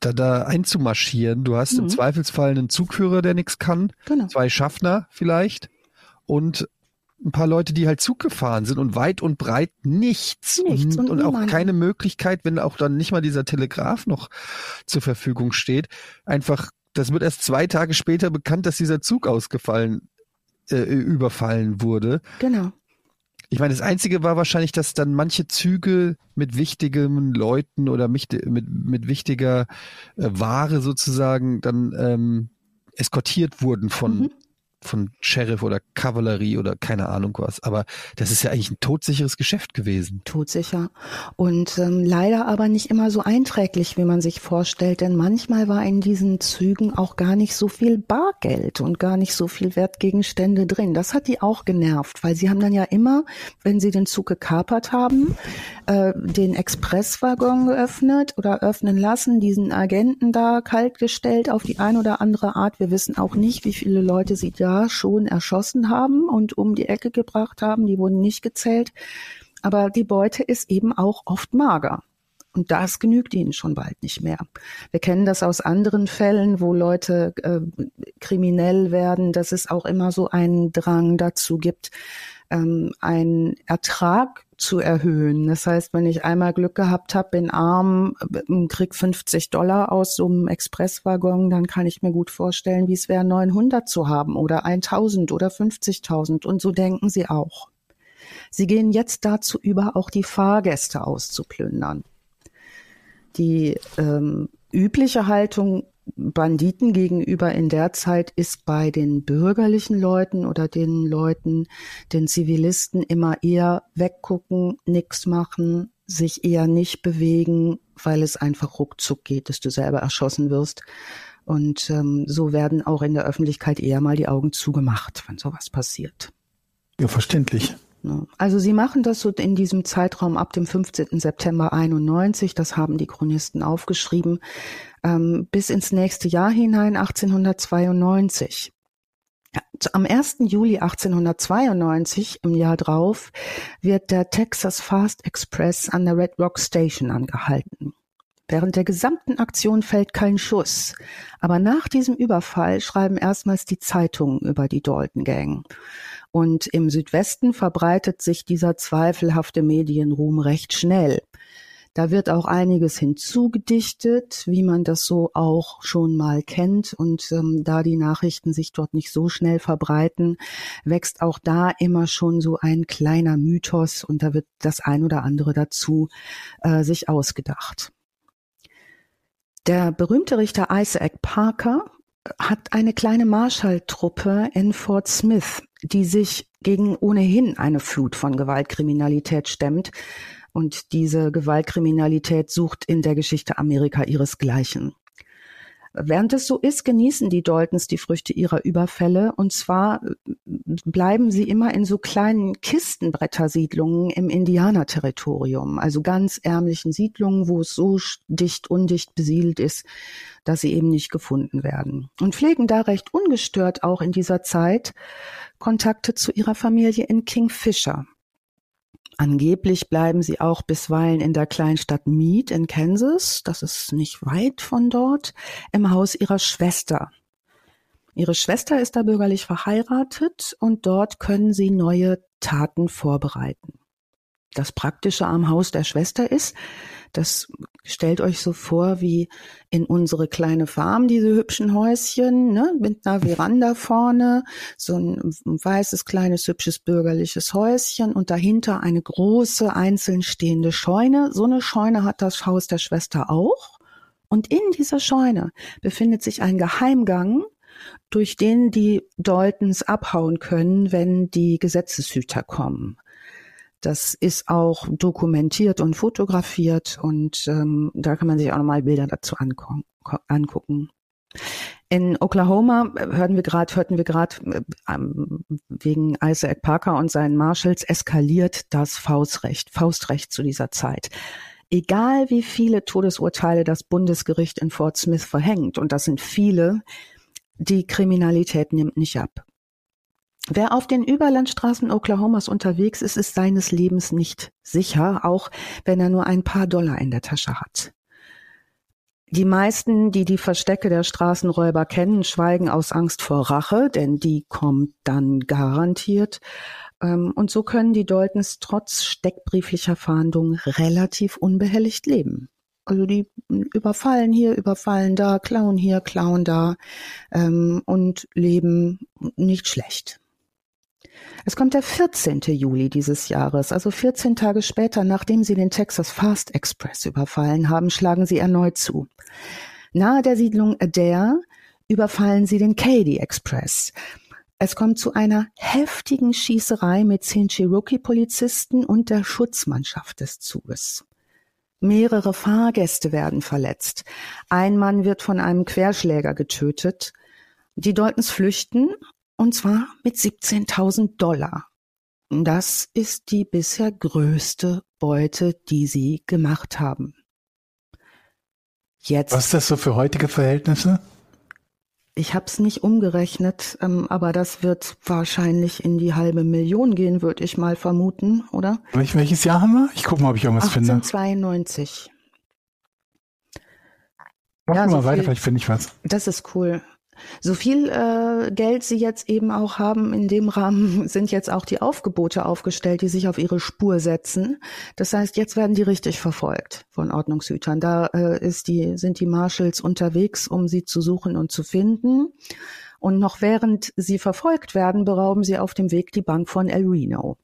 da, da einzumarschieren? Du hast mhm. im Zweifelsfall einen Zugführer, der nichts kann, genau. zwei Schaffner vielleicht und ein paar Leute, die halt Zug gefahren sind und weit und breit nichts. Nichts und, und und auch keine Möglichkeit, wenn auch dann nicht mal dieser Telegraph noch zur Verfügung steht, einfach, das wird erst zwei Tage später bekannt, dass dieser Zug ausgefallen, äh, überfallen wurde. Genau. Ich meine, das Einzige war wahrscheinlich, dass dann manche Züge mit wichtigen Leuten oder mit, mit, mit wichtiger äh, Ware sozusagen dann ähm, eskortiert wurden von, Mhm. Von Sheriff oder Kavallerie oder keine Ahnung was. Aber das ist ja eigentlich ein todsicheres Geschäft gewesen. Todsicher. Und ähm, leider aber nicht immer so einträglich, wie man sich vorstellt, denn manchmal war in diesen Zügen auch gar nicht so viel Bargeld und gar nicht so viel Wertgegenstände drin. Das hat die auch genervt, weil sie haben dann ja immer, wenn sie den Zug gekapert haben, äh, den Expresswaggon geöffnet oder öffnen lassen, diesen Agenten da kaltgestellt auf die eine oder andere Art. Wir wissen auch nicht, wie viele Leute sie da schon erschossen haben und um die Ecke gebracht haben. Die wurden nicht gezählt. Aber die Beute ist eben auch oft mager. Und das genügt ihnen schon bald nicht mehr. Wir kennen das aus anderen Fällen, wo Leute äh, kriminell werden, dass es auch immer so einen Drang dazu gibt, ähm, einen Ertrag zu erhöhen. Das heißt, wenn ich einmal Glück gehabt habe, bin arm, äh, krieg 50 Dollar aus so einem Expresswaggon, dann kann ich mir gut vorstellen, wie es wäre, 900 zu haben oder 1000 oder 50.000. Und so denken sie auch. Sie gehen jetzt dazu über, auch die Fahrgäste auszuplündern. Die ähm, übliche Haltung Banditen gegenüber in der Zeit ist bei den bürgerlichen Leuten oder den Leuten, den Zivilisten immer eher weggucken, nichts machen, sich eher nicht bewegen, weil es einfach ruckzuck geht, dass du selber erschossen wirst. Und ähm, so werden auch in der Öffentlichkeit eher mal die Augen zugemacht, wenn sowas passiert. Ja, verständlich. Ne? Also sie machen das so in diesem Zeitraum ab dem 15. September 91, das haben die Chronisten aufgeschrieben, ähm, bis ins nächste Jahr hinein 1892. Ja, Am 1. Juli 1892, im Jahr drauf, wird der Texas Fast Express an der Red Rock Station angehalten. Während der gesamten Aktion fällt kein Schuss. Aber nach diesem Überfall schreiben erstmals die Zeitungen über die Dalton Gang. Und im Südwesten verbreitet sich dieser zweifelhafte Medienruhm recht schnell. Da wird auch einiges hinzugedichtet, wie man das so auch schon mal kennt. Und ähm, da die Nachrichten sich dort nicht so schnell verbreiten, wächst auch da immer schon so ein kleiner Mythos und da wird das ein oder andere dazu äh, sich ausgedacht. Der berühmte Richter Isaac Parker hat eine kleine Marschalltruppe in Fort Smith, die sich gegen ohnehin eine Flut von Gewaltkriminalität stemmt. Und diese Gewaltkriminalität sucht in der Geschichte Amerika ihresgleichen. Während es so ist, genießen die Daltons die Früchte ihrer Überfälle. Und zwar bleiben sie immer in so kleinen Kistenbrettersiedlungen im Indianerterritorium, also ganz ärmlichen Siedlungen, wo es so dicht, undicht besiedelt ist, dass sie eben nicht gefunden werden. Und pflegen da recht ungestört auch in dieser Zeit Kontakte zu ihrer Familie in Kingfisher. Angeblich bleiben sie auch bisweilen in der Kleinstadt Meade in Kansas, das ist nicht weit von dort, im Haus ihrer Schwester. Ihre Schwester ist da bürgerlich verheiratet und dort können sie neue Taten vorbereiten. Das Praktische am Haus der Schwester ist, das stellt euch so vor wie in unsere kleine Farm, diese hübschen Häuschen, ne, mit einer Veranda vorne, so ein weißes, kleines, hübsches bürgerliches Häuschen und dahinter eine große, einzeln stehende Scheune. So eine Scheune hat das Haus der Schwester auch. Und in dieser Scheune befindet sich ein Geheimgang, durch den die Daltons abhauen können, wenn die Gesetzeshüter kommen. Das ist auch dokumentiert und fotografiert und ähm, da kann man sich auch nochmal Bilder dazu angucken. In Oklahoma hörten wir gerade, hörten wir gerade ähm, wegen Isaac Parker und seinen Marshals eskaliert das Faustrecht, Faustrecht zu dieser Zeit. Egal wie viele Todesurteile das Bundesgericht in Fort Smith verhängt, und das sind viele, die Kriminalität nimmt nicht ab. Wer auf den Überlandstraßen Oklahomas unterwegs ist, ist seines Lebens nicht sicher, auch wenn er nur ein paar Dollar in der Tasche hat. Die meisten, die die Verstecke der Straßenräuber kennen, schweigen aus Angst vor Rache, denn die kommt dann garantiert. Ähm, und so können die Daltons trotz steckbrieflicher Fahndung relativ unbehelligt leben. Also die überfallen hier, überfallen da, klauen hier, klauen da ähm, und leben nicht schlecht. Es kommt der 14. Juli dieses Jahres, also 14 Tage später, nachdem sie den Texas Fast Express überfallen haben, schlagen sie erneut zu. Nahe der Siedlung Adair überfallen sie den Cady Express. Es kommt zu einer heftigen Schießerei mit zehn Cherokee-Polizisten und der Schutzmannschaft des Zuges. Mehrere Fahrgäste werden verletzt. Ein Mann wird von einem Querschläger getötet. Die Daltons flüchten und zwar mit 17.000 Dollar. Das ist die bisher größte Beute, die sie gemacht haben. Jetzt. Was ist das so für heutige Verhältnisse? Ich habe es nicht umgerechnet, ähm, aber das wird wahrscheinlich in die halbe Million gehen, würde ich mal vermuten, oder? Welch, welches Jahr haben wir? Ich gucke mal, ob ich irgendwas 1892. finde. 1892. Mach ja, mal so weiter, viel, vielleicht finde ich was. Das ist cool. So viel äh, Geld sie jetzt eben auch haben, in dem Rahmen <laughs> sind jetzt auch die Aufgebote aufgestellt, die sich auf ihre Spur setzen. Das heißt, jetzt werden die richtig verfolgt von Ordnungshütern. Da äh, ist die, sind die Marshals unterwegs, um sie zu suchen und zu finden. Und noch während sie verfolgt werden, berauben sie auf dem Weg die Bank von El Reno.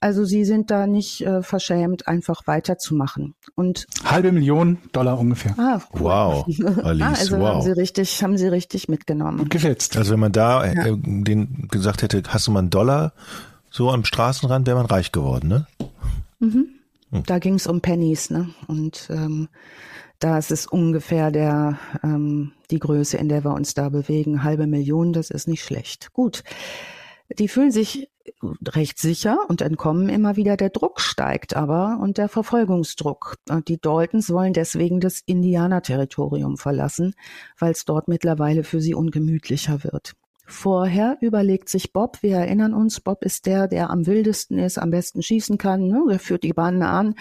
Also sie sind da nicht äh, verschämt, einfach weiterzumachen. Und halbe Million Dollar ungefähr. Ah, cool. Wow, <laughs> Alice, ah, also wow. haben sie richtig, haben sie richtig mitgenommen. Gut geschätzt. Also wenn man da äh, ja. den gesagt hätte, hast du mal einen Dollar so am Straßenrand, wäre man reich geworden, ne? Mhm. Hm. Da ging es um Pennies, ne? Und ähm, da ist ungefähr der, ähm, die Größe, in der wir uns da bewegen. Halbe Million, das ist nicht schlecht. Gut. Die fühlen sich recht sicher und entkommen immer wieder. Der Druck steigt aber und der Verfolgungsdruck. Die Daltons wollen deswegen das Indianerterritorium verlassen, weil es dort mittlerweile für sie ungemütlicher wird. Vorher überlegt sich Bob, wir erinnern uns, Bob ist der, der am wildesten ist, am besten schießen kann, ne? der führt die Bande an.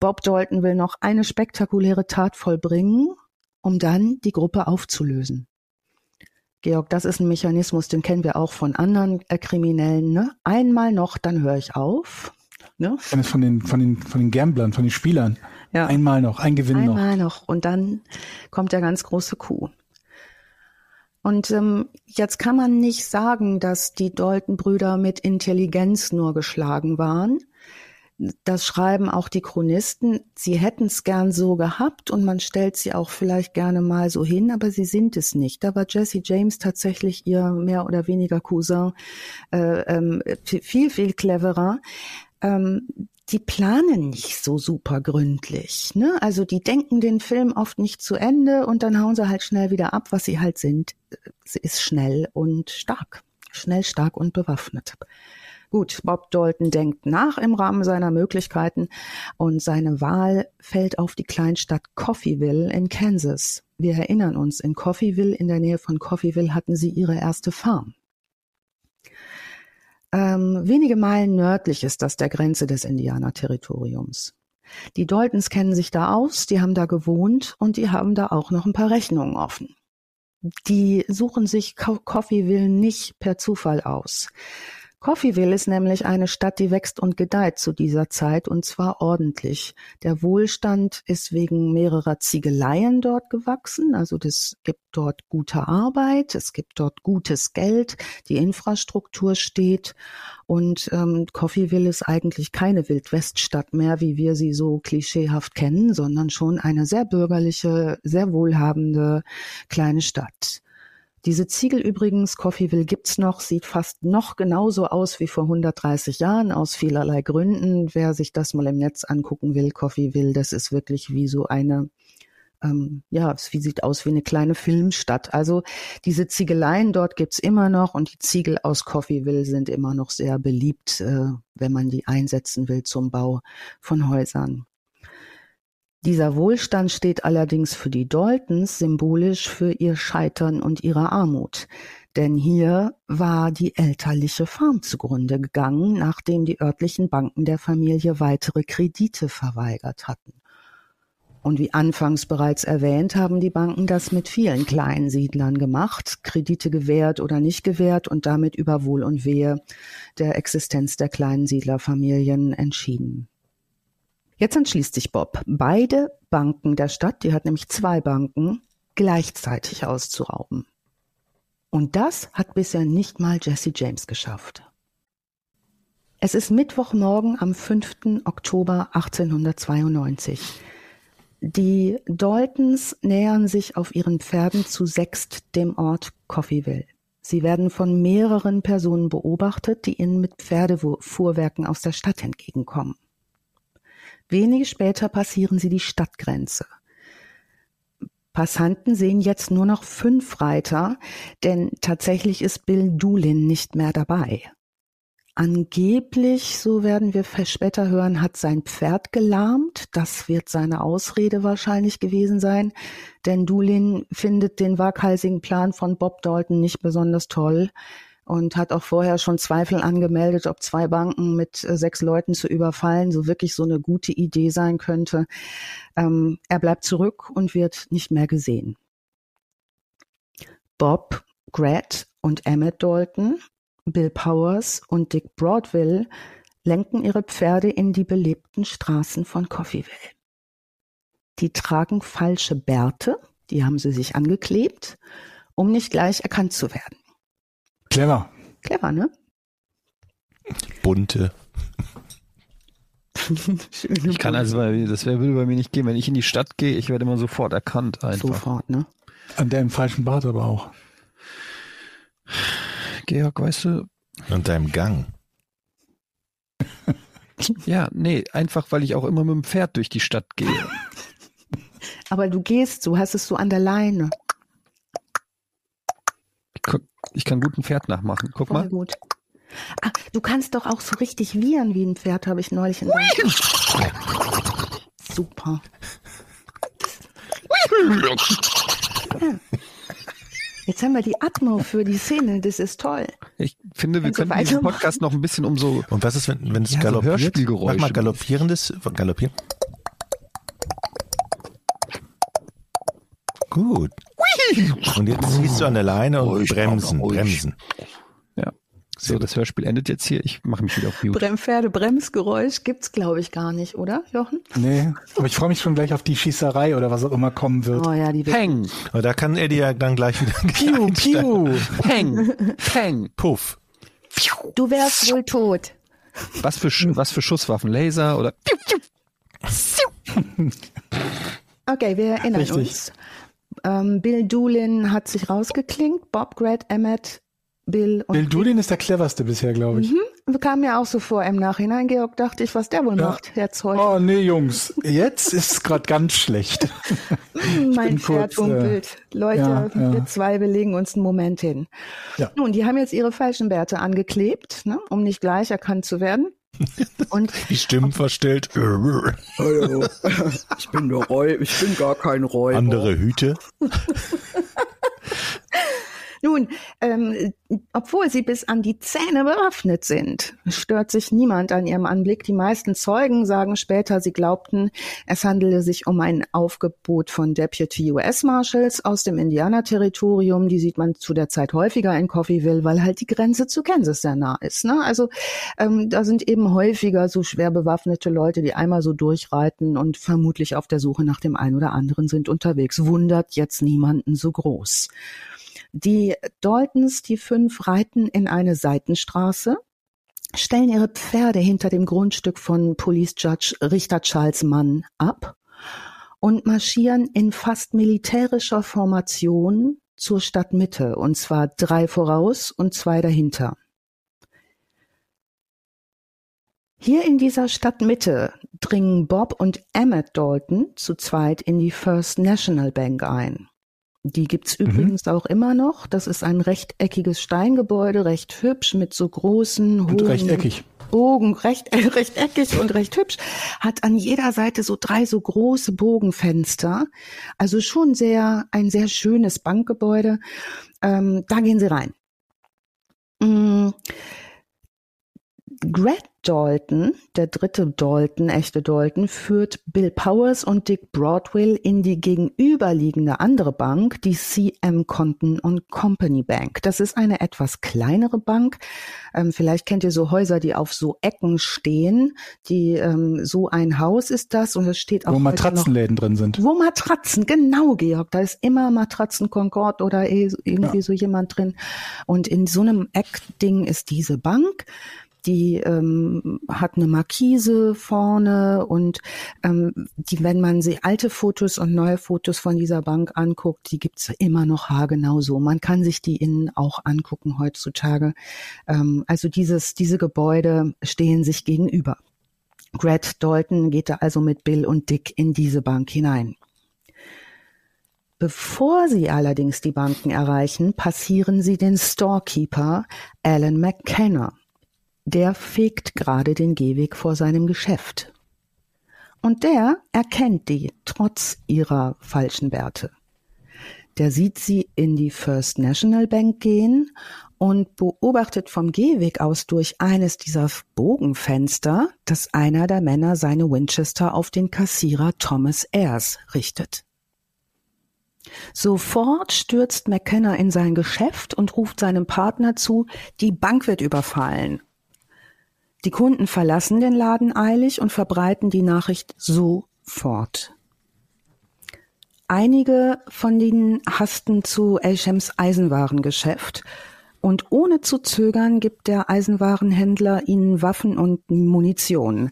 Bob Dalton will noch eine spektakuläre Tat vollbringen, um dann die Gruppe aufzulösen. Georg, das ist ein Mechanismus, den kennen wir auch von anderen äh, Kriminellen. Ne? Einmal noch, dann höre ich auf. Ne? Von den, von den, von den Gamblern, von den Spielern. Ja. Einmal noch, ein Gewinn Einmal noch. Einmal noch. Und dann kommt der ganz große Coup. Und ähm, jetzt kann man nicht sagen, dass die Dalton-Brüder mit Intelligenz nur geschlagen waren. Das schreiben auch die Chronisten. Sie hätten es gern so gehabt und man stellt sie auch vielleicht gerne mal so hin, aber sie sind es nicht. Da war Jesse James tatsächlich ihr mehr oder weniger Cousin äh, ähm, viel, viel cleverer. Ähm, die planen nicht so super gründlich. Ne? Also die denken den Film oft nicht zu Ende und dann hauen sie halt schnell wieder ab, was sie halt sind. Sie ist schnell und stark. Schnell, stark und bewaffnet. Gut, Bob Dalton denkt nach im Rahmen seiner Möglichkeiten und seine Wahl fällt auf die Kleinstadt Coffeeville in Kansas. Wir erinnern uns, in Coffeeville, in der Nähe von Coffeeville hatten sie ihre erste Farm. Ähm, wenige Meilen nördlich ist das der Grenze des Indianerterritoriums. Die Daltons kennen sich da aus, die haben da gewohnt und die haben da auch noch ein paar Rechnungen offen. Die suchen sich Coffeeville nicht per Zufall aus. Coffeeville ist nämlich eine Stadt, die wächst und gedeiht zu dieser Zeit und zwar ordentlich. Der Wohlstand ist wegen mehrerer Ziegeleien dort gewachsen, also es gibt dort gute Arbeit, es gibt dort gutes Geld, die Infrastruktur steht und ähm, Coffeeville ist eigentlich keine Wildweststadt mehr, wie wir sie so klischeehaft kennen, sondern schon eine sehr bürgerliche, sehr wohlhabende kleine Stadt. Diese Ziegel übrigens, Coffeeville gibt's noch, sieht fast noch genauso aus wie vor 130 Jahren, aus vielerlei Gründen. Wer sich das mal im Netz angucken will, Coffeeville, das ist wirklich wie so eine, ähm, ja, wie sieht aus wie eine kleine Filmstadt. Also diese Ziegeleien dort gibt's immer noch und die Ziegel aus Coffeeville sind immer noch sehr beliebt, äh, wenn man die einsetzen will zum Bau von Häusern. Dieser Wohlstand steht allerdings für die Daltons symbolisch für ihr Scheitern und ihre Armut. Denn hier war die elterliche Farm zugrunde gegangen, nachdem die örtlichen Banken der Familie weitere Kredite verweigert hatten. Und wie anfangs bereits erwähnt, haben die Banken das mit vielen kleinen Siedlern gemacht, Kredite gewährt oder nicht gewährt und damit über Wohl und Wehe der Existenz der kleinen Siedlerfamilien entschieden. Jetzt entschließt sich Bob, beide Banken der Stadt, die hat nämlich zwei Banken, gleichzeitig auszurauben. Und das hat bisher nicht mal Jesse James geschafft. Es ist Mittwochmorgen am 5. Oktober 1892. Die Daltons nähern sich auf ihren Pferden zu sechst dem Ort Coffeeville. Sie werden von mehreren Personen beobachtet, die ihnen mit Pferdefuhrwerken aus der Stadt entgegenkommen. Wenige später passieren sie die Stadtgrenze. Passanten sehen jetzt nur noch fünf Reiter, denn tatsächlich ist Bill Doolin nicht mehr dabei. Angeblich, so werden wir später hören, hat sein Pferd gelahmt. Das wird seine Ausrede wahrscheinlich gewesen sein, denn Doolin findet den waghalsigen Plan von Bob Dalton nicht besonders toll und hat auch vorher schon Zweifel angemeldet, ob zwei Banken mit äh, sechs Leuten zu überfallen so wirklich so eine gute Idee sein könnte. Ähm, er bleibt zurück und wird nicht mehr gesehen. Bob, Grat und Emmett Dalton Bill Powers und Dick Broadville lenken ihre Pferde in die belebten Straßen von Coffeeville. Die tragen falsche Bärte, die haben sie sich angeklebt, um nicht gleich erkannt zu werden. Clever. Clever, ne? Bunte. <laughs> ich kann also, das würde bei mir nicht gehen. Wenn ich in die Stadt gehe, ich werde immer sofort erkannt einfach. Sofort, ne? An dem falschen Bart aber auch. Georg, weißt du. Und deinem Gang. <laughs> ja, nee, einfach weil ich auch immer mit dem Pferd durch die Stadt gehe. Aber du gehst so, hast es so an der Leine. Ich, kann gut ein Pferd nachmachen. Guck Voll mal. gut. Ah, du kannst doch auch so richtig wiehern wie ein Pferd, habe ich neulich in Super. ja. Jetzt haben wir die Atmo für die Szene, das ist toll. Ich finde, wir können diesen Podcast noch ein bisschen um so. Und was ist, wenn, wenn es ja, galoppiert? So Mach mal galoppierendes, galoppieren. Gut. Und jetzt ziehst du an der Leine und bremsen, bremsen. So, das Hörspiel endet jetzt hier. Ich mache mich wieder auf Mute. Brem Pferdebremsgeräusch gibt's glaube ich gar nicht, oder, Jochen? Nee, aber ich freue mich schon gleich auf die Schießerei oder was auch immer kommen wird. Oh ja, die Peng. Aber da kann Eddie ja dann gleich wieder <laughs> Piu, piu. Peng. Peng. Puff. Du wärst wohl tot. Was für, was für Schusswaffen? Laser oder? Okay, wir erinnern Richtig. uns. Ähm, Bill Doolin hat sich rausgeklingt, Bob Grad Emmett Bill und Bill Doolin ist der cleverste bisher, glaube ich. Mhm. Kam mir auch so vor im Nachhinein. Georg dachte ich, was der wohl ja. macht jetzt heute. Oh nee, Jungs, jetzt ist es gerade ganz schlecht. <laughs> mein Pferd. Äh, Leute, ja, ja. wir zwei belegen uns einen Moment hin. Ja. Nun, die haben jetzt ihre falschen Bärte angeklebt, ne, um nicht gleich erkannt zu werden. Und die Stimmen verstellt. Hallo, ich bin der Räuber, ich bin gar kein Räuber. Andere Hüte. <laughs> Nun, ähm, obwohl sie bis an die Zähne bewaffnet sind, stört sich niemand an ihrem Anblick. Die meisten Zeugen sagen später, sie glaubten, es handele sich um ein Aufgebot von Deputy US Marshals aus dem Indianerterritorium. Die sieht man zu der Zeit häufiger in Coffeeville, weil halt die Grenze zu Kansas sehr nah ist. Ne? Also ähm, da sind eben häufiger so schwer bewaffnete Leute, die einmal so durchreiten und vermutlich auf der Suche nach dem einen oder anderen sind unterwegs. Wundert jetzt niemanden so groß. Die Daltons, die fünf, reiten in eine Seitenstraße, stellen ihre Pferde hinter dem Grundstück von Police Judge Richter Charles Mann ab und marschieren in fast militärischer Formation zur Stadtmitte, und zwar drei voraus und zwei dahinter. Hier in dieser Stadtmitte dringen Bob und Emmett Dalton zu zweit in die First National Bank ein. Die gibt's mhm. übrigens auch immer noch. Das ist ein rechteckiges Steingebäude, recht hübsch mit so großen und rechteckig. Bogen, recht, äh, rechteckig und recht hübsch, hat an jeder Seite so drei so große Bogenfenster. Also schon sehr, ein sehr schönes Greg Dalton, der dritte Dalton, echte Dalton, führt Bill Powers und Dick Broadwell in die gegenüberliegende andere Bank, die CM Conton und Company Bank. Das ist eine etwas kleinere Bank. Ähm, vielleicht kennt ihr so Häuser, die auf so Ecken stehen. Die ähm, so ein Haus ist das und es steht auch wo Matratzenläden noch, drin sind. Wo Matratzen, genau, Georg. Da ist immer Matratzen Concord oder eh irgendwie ja. so jemand drin. Und in so einem Eckding ist diese Bank die ähm, hat eine Markise vorne und ähm, die, wenn man sich alte Fotos und neue Fotos von dieser Bank anguckt, die gibt's immer noch haargenau so. Man kann sich die innen auch angucken heutzutage. Ähm, also dieses, diese Gebäude stehen sich gegenüber. Gret Dalton geht da also mit Bill und Dick in diese Bank hinein. Bevor sie allerdings die Banken erreichen, passieren sie den Storekeeper Alan McKenna. Der fegt gerade den Gehweg vor seinem Geschäft. Und der erkennt die trotz ihrer falschen Bärte. Der sieht sie in die First National Bank gehen und beobachtet vom Gehweg aus durch eines dieser Bogenfenster, dass einer der Männer seine Winchester auf den Kassierer Thomas Ayres richtet. Sofort stürzt McKenna in sein Geschäft und ruft seinem Partner zu, die Bank wird überfallen die Kunden verlassen den Laden eilig und verbreiten die Nachricht sofort. Einige von ihnen hasten zu Elchems Eisenwarengeschäft und ohne zu zögern gibt der Eisenwarenhändler ihnen Waffen und Munition.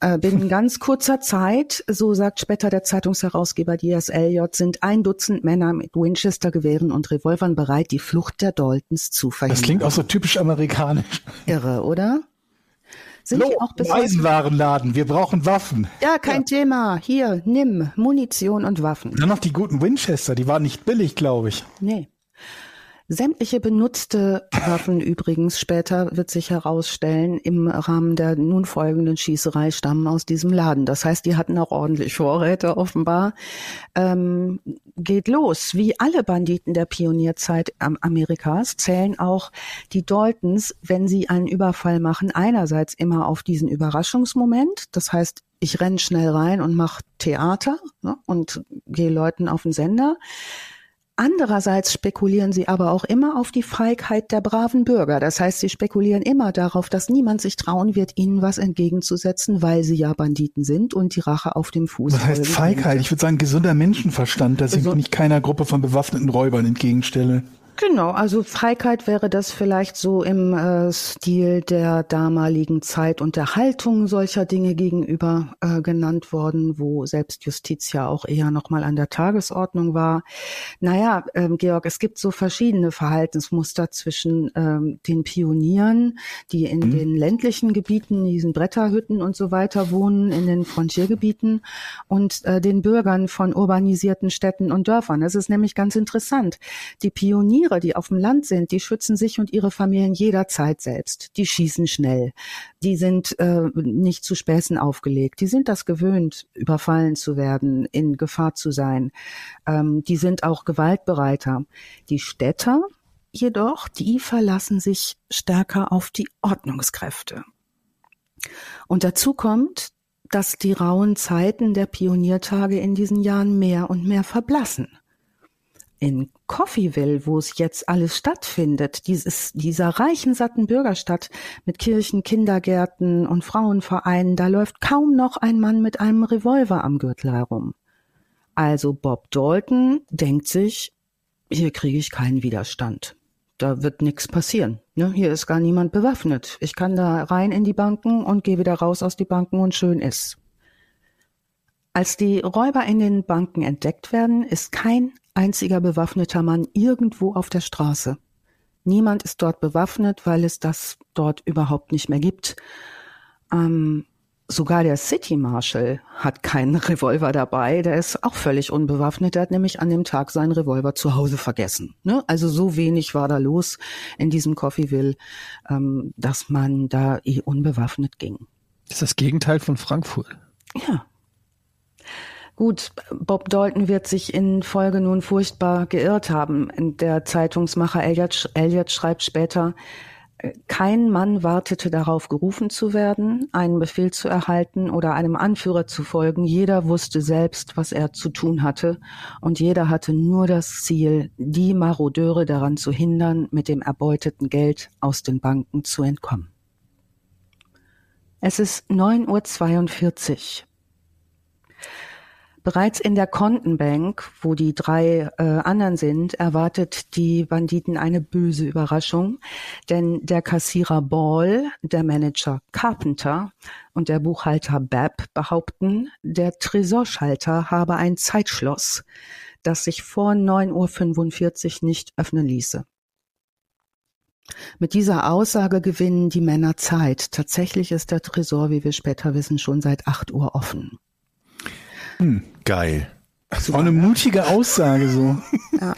Äh, binnen <laughs> ganz kurzer Zeit, so sagt später der Zeitungsherausgeber Diaz Elliott, sind ein Dutzend Männer mit Winchester-Gewehren und Revolvern bereit, die Flucht der Daltons zu verhindern. Das klingt auch so typisch amerikanisch. Irre, oder? Sind Lo, auch bis Eisenwarenladen, wir brauchen Waffen. Ja, kein ja. Thema. Hier, nimm Munition und Waffen. Dann noch die guten Winchester, die waren nicht billig, glaube ich. Nee. Sämtliche benutzte Waffen übrigens später wird sich herausstellen im Rahmen der nun folgenden Schießerei stammen aus diesem Laden. Das heißt, die hatten auch ordentlich Vorräte offenbar. Ähm, geht los. Wie alle Banditen der Pionierzeit Amerikas zählen auch die Daltons, wenn sie einen Überfall machen, einerseits immer auf diesen Überraschungsmoment. Das heißt, ich renn schnell rein und mache Theater ne, und gehe Leuten auf den Sender. Andererseits spekulieren sie aber auch immer auf die Feigheit der braven Bürger. Das heißt, sie spekulieren immer darauf, dass niemand sich trauen wird, ihnen was entgegenzusetzen, weil sie ja Banditen sind und die Rache auf dem Fuß. Was heißt Feigheit? Ich würde sagen, gesunder Menschenverstand, dass ich nicht keiner Gruppe von bewaffneten Räubern entgegenstelle. Genau, also Feigheit wäre das vielleicht so im äh, Stil der damaligen Zeit und der Haltung solcher Dinge gegenüber äh, genannt worden, wo Selbstjustiz ja auch eher nochmal an der Tagesordnung war. Naja, ähm, Georg, es gibt so verschiedene Verhaltensmuster zwischen ähm, den Pionieren, die in mhm. den ländlichen Gebieten, diesen Bretterhütten und so weiter wohnen, in den Frontiergebieten und äh, den Bürgern von urbanisierten Städten und Dörfern. Das ist nämlich ganz interessant. Die Pioniere Tiere, die auf dem Land sind, die schützen sich und ihre Familien jederzeit selbst. Die schießen schnell. Die sind äh, nicht zu Späßen aufgelegt. Die sind das gewöhnt, überfallen zu werden, in Gefahr zu sein. Ähm, die sind auch gewaltbereiter. Die Städter jedoch, die verlassen sich stärker auf die Ordnungskräfte. Und dazu kommt, dass die rauen Zeiten der Pioniertage in diesen Jahren mehr und mehr verblassen in Coffeeville, wo es jetzt alles stattfindet, dieses, dieser reichen, satten Bürgerstadt mit Kirchen, Kindergärten und Frauenvereinen, da läuft kaum noch ein Mann mit einem Revolver am Gürtel herum. Also Bob Dalton denkt sich, hier kriege ich keinen Widerstand. Da wird nichts passieren. Ne? Hier ist gar niemand bewaffnet. Ich kann da rein in die Banken und gehe wieder raus aus die Banken und schön ist. Als die Räuber in den Banken entdeckt werden, ist kein einziger bewaffneter Mann irgendwo auf der Straße. Niemand ist dort bewaffnet, weil es das dort überhaupt nicht mehr gibt. Ähm, sogar der City Marshal hat keinen <laughs> Revolver dabei. Der ist auch völlig unbewaffnet. Der hat nämlich an dem Tag seinen Revolver zu Hause vergessen. Ne? Also so wenig war da los in diesem Coffeeville, ähm, dass man da eh unbewaffnet ging. Das ist das Gegenteil von Frankfurt. Ja, Gut, Bob Dalton wird sich in Folge nun furchtbar geirrt haben. Der Zeitungsmacher Elliot, Elliot schreibt später, Kein Mann wartete darauf, gerufen zu werden, einen Befehl zu erhalten oder einem Anführer zu folgen. Jeder wusste selbst, was er zu tun hatte, und jeder hatte nur das Ziel, die Marodeure daran zu hindern, mit dem erbeuteten Geld aus den Banken zu entkommen. Es ist 9.42 Uhr. Bereits in der Kontenbank, wo die drei äh, anderen sind, erwartet die Banditen eine böse Überraschung, denn der Kassierer Ball, der Manager Carpenter und der Buchhalter Babb behaupten, der Tresorschalter habe ein Zeitschloss, das sich vor 9.45 Uhr nicht öffnen ließe. Mit dieser Aussage gewinnen die Männer Zeit. Tatsächlich ist der Tresor, wie wir später wissen, schon seit 8 Uhr offen. Hm. Geil. Das war eine mutige Aussage so. <laughs> Ja.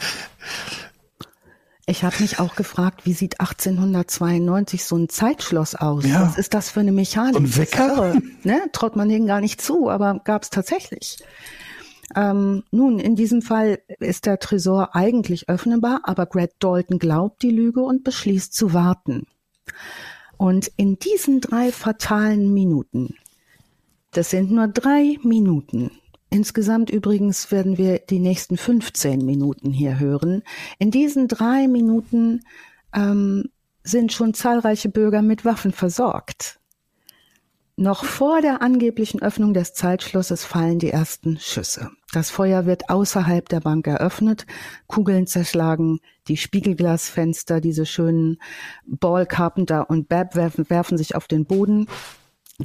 Ich habe mich auch gefragt, wie sieht 1892 so ein Zeitschloss aus? Ja. Was ist das für eine Mechanik? Und Wecker? Ne? Traut man denen gar nicht zu, aber gab es tatsächlich. Ähm, nun, in diesem Fall ist der Tresor eigentlich öffnbar, aber Greg Dalton glaubt die Lüge und beschließt zu warten. Und in diesen drei fatalen Minuten, das sind nur drei Minuten, Insgesamt übrigens werden wir die nächsten 15 Minuten hier hören. In diesen drei Minuten ähm, sind schon zahlreiche Bürger mit Waffen versorgt. Noch vor der angeblichen Öffnung des Zeitschlosses fallen die ersten Schüsse. Das Feuer wird außerhalb der Bank eröffnet, Kugeln zerschlagen, die Spiegelglasfenster, diese schönen Ball Carpenter und Bab werfen, werfen sich auf den Boden.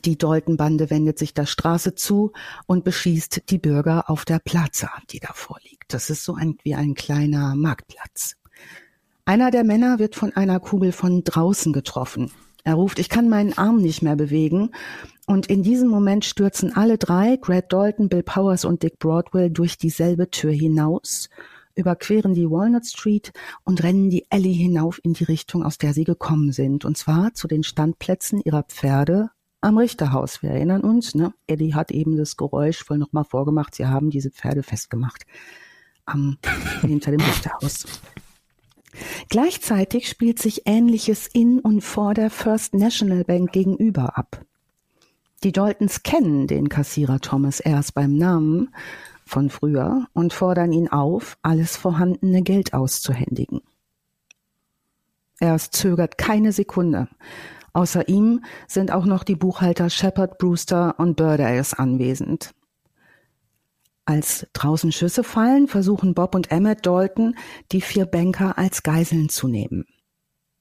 Die Dalton-Bande wendet sich der Straße zu und beschießt die Bürger auf der Plaza, die davor liegt. Das ist so ein, wie ein kleiner Marktplatz. Einer der Männer wird von einer Kugel von draußen getroffen. Er ruft, ich kann meinen Arm nicht mehr bewegen. Und in diesem Moment stürzen alle drei, Greg Dalton, Bill Powers und Dick Broadwell, durch dieselbe Tür hinaus, überqueren die Walnut Street und rennen die Alley hinauf in die Richtung, aus der sie gekommen sind. Und zwar zu den Standplätzen ihrer Pferde am Richterhaus. Wir erinnern uns, ne? Eddie hat eben das Geräusch wohl nochmal vorgemacht. Sie haben diese Pferde festgemacht am, hinter dem Richterhaus. Gleichzeitig spielt sich Ähnliches in und vor der First National Bank gegenüber ab. Die Daltons kennen den Kassierer Thomas erst beim Namen von früher und fordern ihn auf, alles vorhandene Geld auszuhändigen. Er zögert keine Sekunde. Außer ihm sind auch noch die Buchhalter Shepard, Brewster und Birdays anwesend. Als draußen Schüsse fallen, versuchen Bob und Emmett Dalton, die vier Banker als Geiseln zu nehmen.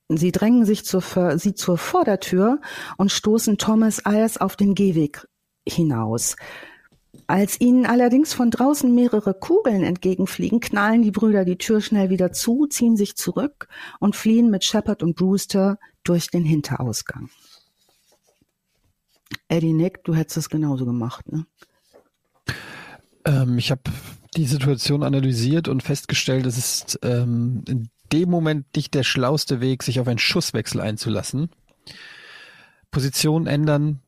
Sie drängen sich zur, sie zur Vordertür und stoßen Thomas Ayers auf den Gehweg hinaus. Als ihnen allerdings von draußen mehrere Kugeln entgegenfliegen, knallen die Brüder die Tür schnell wieder zu, ziehen sich zurück und fliehen mit Shepard und Brewster durch den Hinterausgang. Eddie Nick, du hättest es genauso gemacht, ne? Ähm, ich habe die Situation analysiert und festgestellt, es ist ähm, in dem Moment nicht der schlauste Weg, sich auf einen Schusswechsel einzulassen. Position ändern,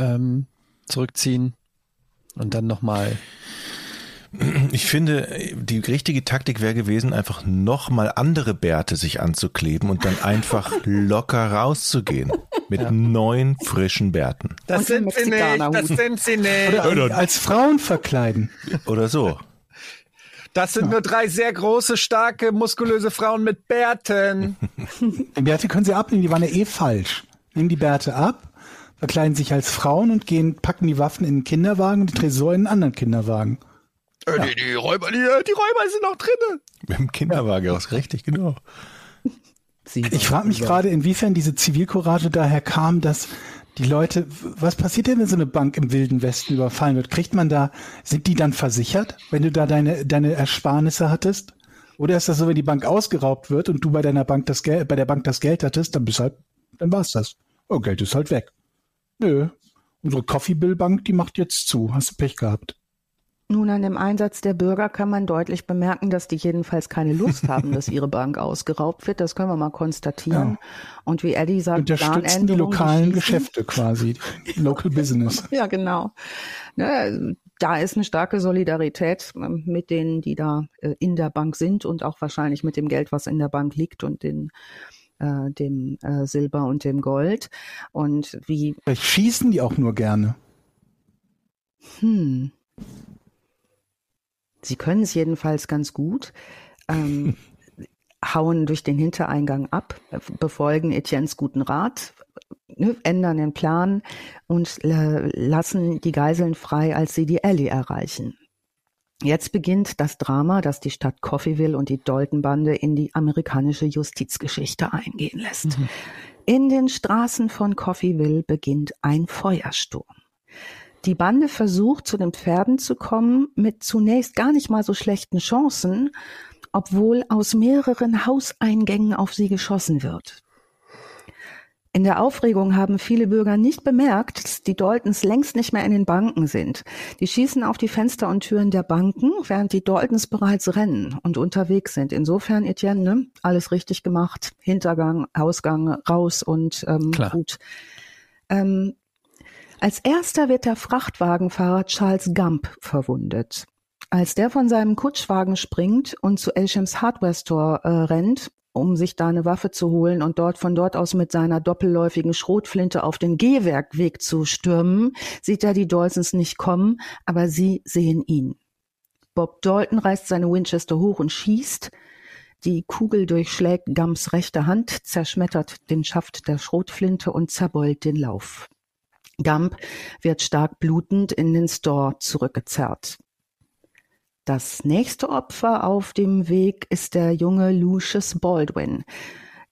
ähm, zurückziehen und dann nochmal ich finde, die richtige Taktik wäre gewesen, einfach nochmal andere Bärte sich anzukleben und dann einfach <laughs> locker rauszugehen. Mit ja. neun frischen Bärten. Das sind sie nicht, das sind sie nicht. Oder als Frauen verkleiden. Oder so. Das sind ja. nur drei sehr große, starke, muskulöse Frauen mit Bärten. <laughs> Die Bärte können sie abnehmen, die waren ja eh falsch. Nehmen die Bärte ab, verkleiden sich als Frauen und gehen, packen die Waffen in den Kinderwagen und den Tresor in einen anderen Kinderwagen. Äh, ja. die, die, Räuber, die, die Räuber sind noch drinnen. Mit dem Kinderwagen aus, richtig, genau. Ich frage mich gerade, inwiefern diese Zivilcourage daher kam, dass die Leute, was passiert denn, wenn so eine Bank im Wilden Westen überfallen wird? Kriegt man da, sind die dann versichert, wenn du da deine, deine Ersparnisse hattest? Oder ist das so, wenn die Bank ausgeraubt wird und du bei deiner Bank das Geld, bei der Bank das Geld hattest, dann bist halt, dann war's das. Oh, Geld ist halt weg. Nö. Unsere Coffee Bill Bank, die macht jetzt zu. Hast du Pech gehabt. Nun, an dem Einsatz der Bürger kann man deutlich bemerken, dass die jedenfalls keine Lust haben, dass ihre Bank <laughs> ausgeraubt wird. Das können wir mal konstatieren. Ja. Und wie Eddie sagt, unterstützen die lokalen Geschäfte quasi, <laughs> Local Business. <laughs> ja, genau. Ne, da ist eine starke Solidarität ähm, mit denen, die da äh, in der Bank sind und auch wahrscheinlich mit dem Geld, was in der Bank liegt und den äh, dem äh, Silber und dem Gold. Und wie. Vielleicht schießen die auch nur gerne. Hm. Sie können es jedenfalls ganz gut. Ähm, <laughs> hauen durch den Hintereingang ab, befolgen Etiennes guten Rat, ne, ändern den Plan und äh, lassen die Geiseln frei, als sie die Ellie erreichen. Jetzt beginnt das Drama, das die Stadt Coffeeville und die Dalton-Bande in die amerikanische Justizgeschichte eingehen lässt. Mhm. In den Straßen von Coffeeville beginnt ein Feuersturm. Die Bande versucht, zu den Pferden zu kommen, mit zunächst gar nicht mal so schlechten Chancen, obwohl aus mehreren Hauseingängen auf sie geschossen wird. In der Aufregung haben viele Bürger nicht bemerkt, dass die Daltons längst nicht mehr in den Banken sind. Die schießen auf die Fenster und Türen der Banken, während die Daltons bereits rennen und unterwegs sind. Insofern, Etienne, ne, alles richtig gemacht. Hintergang, Ausgang, raus und ähm, Klar. gut. Ähm, als erster wird der Frachtwagenfahrer Charles Gump verwundet. Als der von seinem Kutschwagen springt und zu Elshams Hardware Store äh, rennt, um sich da eine Waffe zu holen und dort von dort aus mit seiner doppelläufigen Schrotflinte auf den Gehwerkweg zu stürmen, sieht er die Daltons nicht kommen, aber sie sehen ihn. Bob Dalton reißt seine Winchester hoch und schießt. Die Kugel durchschlägt Gums rechte Hand, zerschmettert den Schaft der Schrotflinte und zerbeult den Lauf. Gump wird stark blutend in den Store zurückgezerrt. Das nächste Opfer auf dem Weg ist der junge Lucius Baldwin.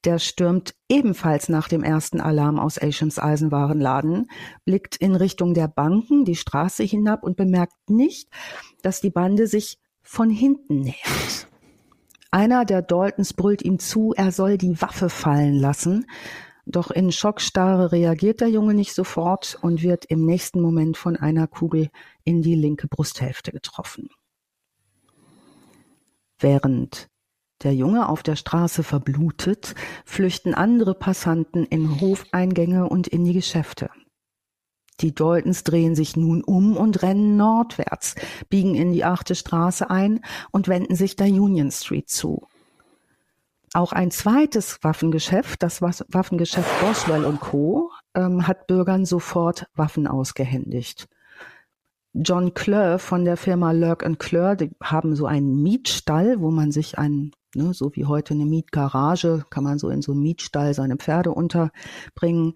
Der stürmt ebenfalls nach dem ersten Alarm aus Asians Eisenwarenladen, blickt in Richtung der Banken die Straße hinab und bemerkt nicht, dass die Bande sich von hinten nähert. Einer der Daltons brüllt ihm zu, er soll die Waffe fallen lassen. Doch in Schockstarre reagiert der Junge nicht sofort und wird im nächsten Moment von einer Kugel in die linke Brusthälfte getroffen. Während der Junge auf der Straße verblutet, flüchten andere Passanten in Hofeingänge und in die Geschäfte. Die Daltons drehen sich nun um und rennen nordwärts, biegen in die achte Straße ein und wenden sich der Union Street zu. Auch ein zweites Waffengeschäft, das Waffengeschäft Boswell Co., ähm, hat Bürgern sofort Waffen ausgehändigt. John Clur von der Firma Lurk Clur, die haben so einen Mietstall, wo man sich einen, ne, so wie heute eine Mietgarage, kann man so in so einen Mietstall seine Pferde unterbringen.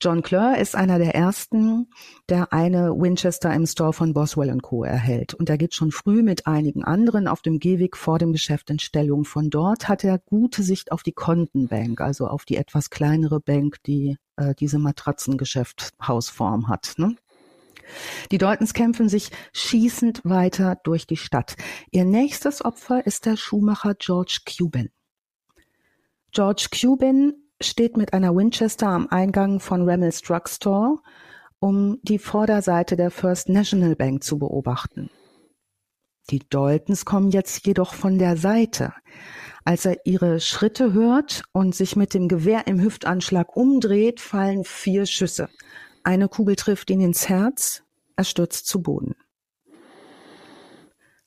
John Clur ist einer der ersten, der eine Winchester im Store von Boswell Co. erhält. Und er geht schon früh mit einigen anderen auf dem Gehweg vor dem Geschäft in Stellung. Von dort hat er gute Sicht auf die Kontenbank, also auf die etwas kleinere Bank, die äh, diese Matratzengeschäft-Hausform hat. Ne? Die Daltons kämpfen sich schießend weiter durch die Stadt. Ihr nächstes Opfer ist der Schuhmacher George Cuban. George Cuban steht mit einer Winchester am Eingang von Remmel's Drugstore, um die Vorderseite der First National Bank zu beobachten. Die Daltons kommen jetzt jedoch von der Seite. Als er ihre Schritte hört und sich mit dem Gewehr im Hüftanschlag umdreht, fallen vier Schüsse. Eine Kugel trifft ihn ins Herz, er stürzt zu Boden.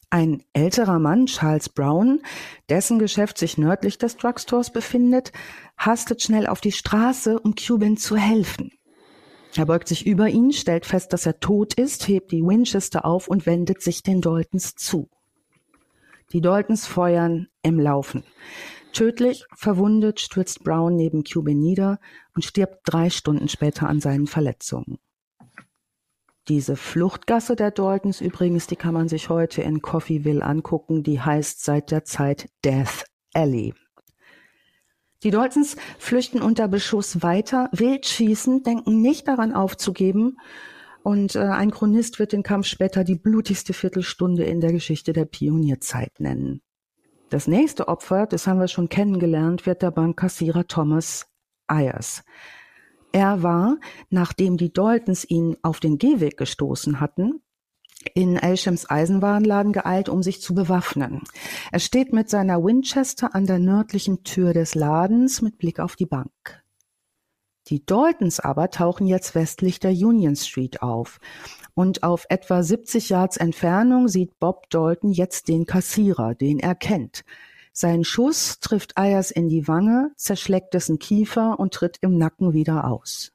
Ein älterer Mann, Charles Brown, dessen Geschäft sich nördlich des Drugstores befindet, hastet schnell auf die Straße, um Cuban zu helfen. Er beugt sich über ihn, stellt fest, dass er tot ist, hebt die Winchester auf und wendet sich den Daltons zu. Die Daltons feuern im Laufen. Tödlich verwundet stürzt Brown neben Cuban nieder und stirbt drei Stunden später an seinen Verletzungen. Diese Fluchtgasse der Daltons übrigens, die kann man sich heute in Coffeeville angucken, die heißt seit der Zeit Death Alley. Die Daltons flüchten unter Beschuss weiter, wild schießen, denken nicht daran aufzugeben und äh, ein Chronist wird den Kampf später die blutigste Viertelstunde in der Geschichte der Pionierzeit nennen. Das nächste Opfer, das haben wir schon kennengelernt, wird der Bankkassierer Thomas Ayers. Er war, nachdem die Daltons ihn auf den Gehweg gestoßen hatten, in Elshams Eisenwarenladen geeilt, um sich zu bewaffnen. Er steht mit seiner Winchester an der nördlichen Tür des Ladens mit Blick auf die Bank. Die Daltons aber tauchen jetzt westlich der Union Street auf und auf etwa 70 Yards Entfernung sieht Bob Dalton jetzt den Kassierer, den er kennt. Sein Schuss trifft Ayers in die Wange, zerschlägt dessen Kiefer und tritt im Nacken wieder aus.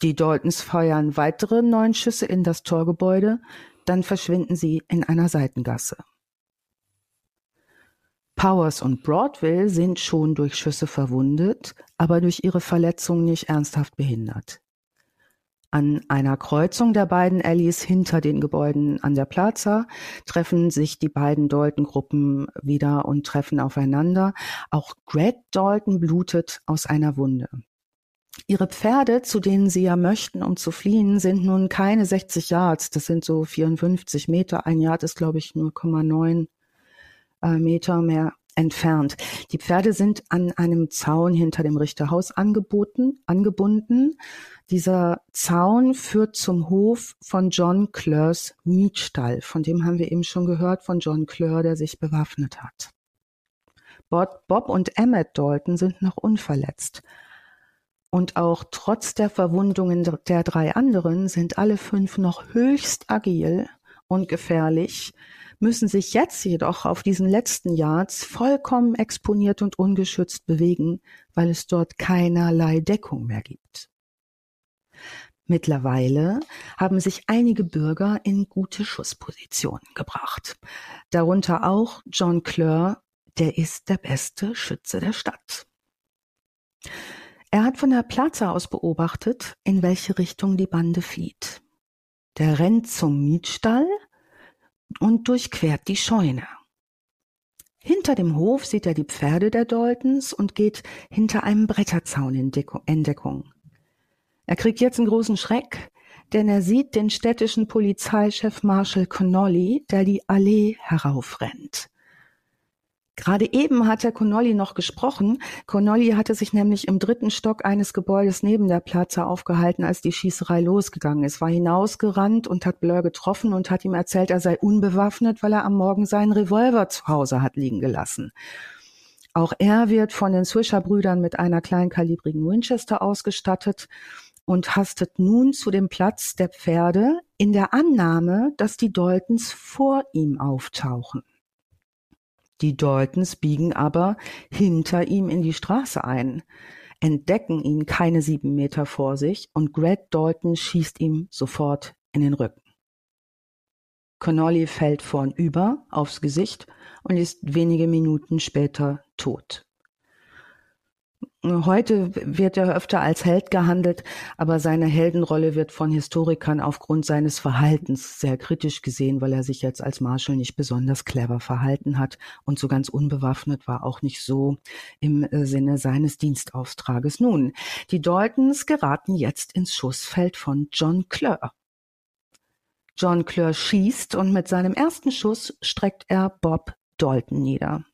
Die Daltons feuern weitere neun Schüsse in das Torgebäude, dann verschwinden sie in einer Seitengasse. Powers und Broadville sind schon durch Schüsse verwundet, aber durch ihre Verletzung nicht ernsthaft behindert. An einer Kreuzung der beiden Alleys hinter den Gebäuden an der Plaza treffen sich die beiden Dalton-Gruppen wieder und treffen aufeinander. Auch Greg Dalton blutet aus einer Wunde. Ihre Pferde, zu denen sie ja möchten, um zu fliehen, sind nun keine 60 Yards. Das sind so 54 Meter. Ein Yard ist, glaube ich, 0,9 äh, Meter mehr entfernt. Die Pferde sind an einem Zaun hinter dem Richterhaus angeboten, angebunden. Dieser Zaun führt zum Hof von John Clurs Mietstall. Von dem haben wir eben schon gehört, von John Clur, der sich bewaffnet hat. Bob, Bob und Emmett Dalton sind noch unverletzt. Und auch trotz der Verwundungen der drei anderen sind alle fünf noch höchst agil und gefährlich, müssen sich jetzt jedoch auf diesen letzten Yards vollkommen exponiert und ungeschützt bewegen, weil es dort keinerlei Deckung mehr gibt. Mittlerweile haben sich einige Bürger in gute Schusspositionen gebracht. Darunter auch John Clur, der ist der beste Schütze der Stadt. Er hat von der Plaza aus beobachtet, in welche Richtung die Bande flieht. Der rennt zum Mietstall und durchquert die Scheune. Hinter dem Hof sieht er die Pferde der Daltons und geht hinter einem Bretterzaun in Deckung. Er kriegt jetzt einen großen Schreck, denn er sieht den städtischen Polizeichef Marshall Connolly, der die Allee heraufrennt. Gerade eben hat Herr Connolly noch gesprochen. Connolly hatte sich nämlich im dritten Stock eines Gebäudes neben der Plaza aufgehalten, als die Schießerei losgegangen ist, war hinausgerannt und hat Blur getroffen und hat ihm erzählt, er sei unbewaffnet, weil er am Morgen seinen Revolver zu Hause hat liegen gelassen. Auch er wird von den Swisher-Brüdern mit einer kleinkalibrigen Winchester ausgestattet und hastet nun zu dem Platz der Pferde in der Annahme, dass die Daltons vor ihm auftauchen. Die Daltons biegen aber hinter ihm in die Straße ein, entdecken ihn keine sieben Meter vor sich und Greg Dalton schießt ihm sofort in den Rücken. Connolly fällt vornüber aufs Gesicht und ist wenige Minuten später tot. Heute wird er öfter als Held gehandelt, aber seine Heldenrolle wird von Historikern aufgrund seines Verhaltens sehr kritisch gesehen, weil er sich jetzt als Marshall nicht besonders clever verhalten hat und so ganz unbewaffnet war auch nicht so im äh, Sinne seines Dienstauftrages. Nun, die Daltons geraten jetzt ins Schussfeld von John Clur. John Clur schießt und mit seinem ersten Schuss streckt er Bob Dalton nieder.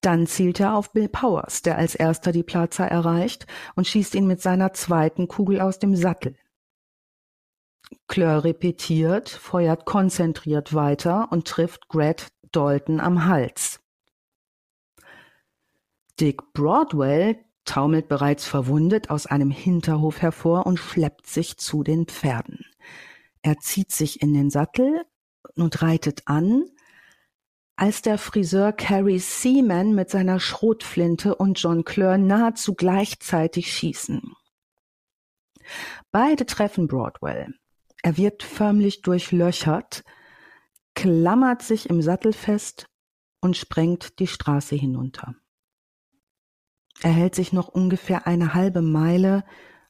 Dann zielt er auf Bill Powers, der als erster die Plaza erreicht und schießt ihn mit seiner zweiten Kugel aus dem Sattel. Clur repetiert, feuert konzentriert weiter und trifft Greg Dalton am Hals. Dick Broadwell taumelt bereits verwundet aus einem Hinterhof hervor und schleppt sich zu den Pferden. Er zieht sich in den Sattel und reitet an, als der Friseur Carrie Seaman mit seiner Schrotflinte und John Clur nahezu gleichzeitig schießen. Beide treffen Broadwell. Er wird förmlich durchlöchert, klammert sich im Sattel fest und sprengt die Straße hinunter. Er hält sich noch ungefähr eine halbe Meile,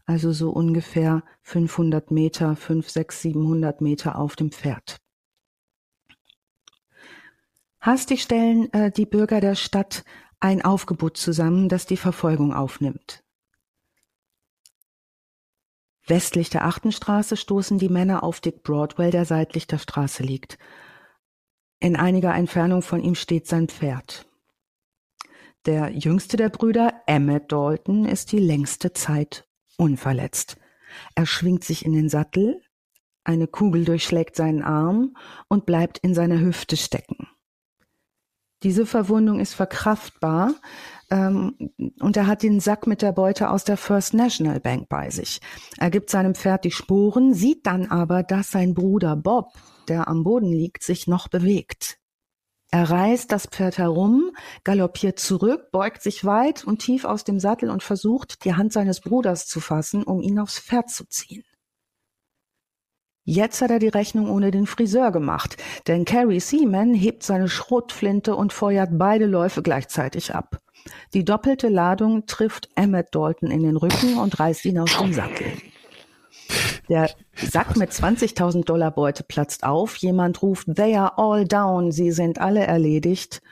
also so ungefähr 500 Meter, 5, 6, 700 Meter auf dem Pferd. Hastig stellen äh, die Bürger der Stadt ein Aufgebot zusammen, das die Verfolgung aufnimmt. Westlich der achten Straße stoßen die Männer auf Dick Broadwell, der seitlich der Straße liegt. In einiger Entfernung von ihm steht sein Pferd. Der jüngste der Brüder, Emmett Dalton, ist die längste Zeit unverletzt. Er schwingt sich in den Sattel, eine Kugel durchschlägt seinen Arm und bleibt in seiner Hüfte stecken. Diese Verwundung ist verkraftbar ähm, und er hat den Sack mit der Beute aus der First National Bank bei sich. Er gibt seinem Pferd die Sporen, sieht dann aber, dass sein Bruder Bob, der am Boden liegt, sich noch bewegt. Er reißt das Pferd herum, galoppiert zurück, beugt sich weit und tief aus dem Sattel und versucht, die Hand seines Bruders zu fassen, um ihn aufs Pferd zu ziehen. Jetzt hat er die Rechnung ohne den Friseur gemacht, denn Carrie Seaman hebt seine Schrotflinte und feuert beide Läufe gleichzeitig ab. Die doppelte Ladung trifft Emmett Dalton in den Rücken und reißt ihn aus dem Sattel. Der Sack mit 20.000 Dollar Beute platzt auf. Jemand ruft, they are all down. Sie sind alle erledigt.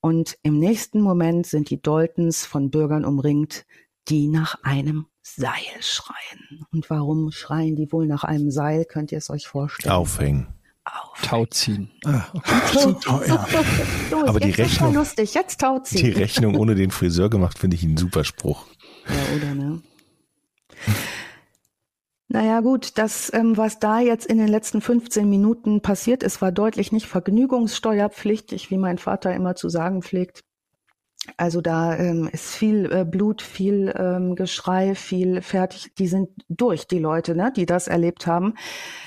Und im nächsten Moment sind die Daltons von Bürgern umringt, die nach einem Seil schreien. Und warum schreien die wohl nach einem Seil? Könnt ihr es euch vorstellen? Aufhängen. Aufhängen. Tauziehen. Ah, okay. so, <laughs> ja. Los, Aber die Rechnung- lustig, jetzt tauziehen. Die Rechnung ohne den Friseur gemacht, finde ich einen super Spruch. Ja, oder ne? Naja gut, das, ähm, was da jetzt in den letzten 15 Minuten passiert ist, war deutlich nicht vergnügungssteuerpflichtig, wie mein Vater immer zu sagen pflegt. Also da ähm, ist viel äh, Blut, viel ähm, Geschrei, viel fertig. Die sind durch, die Leute, ne, die das erlebt haben.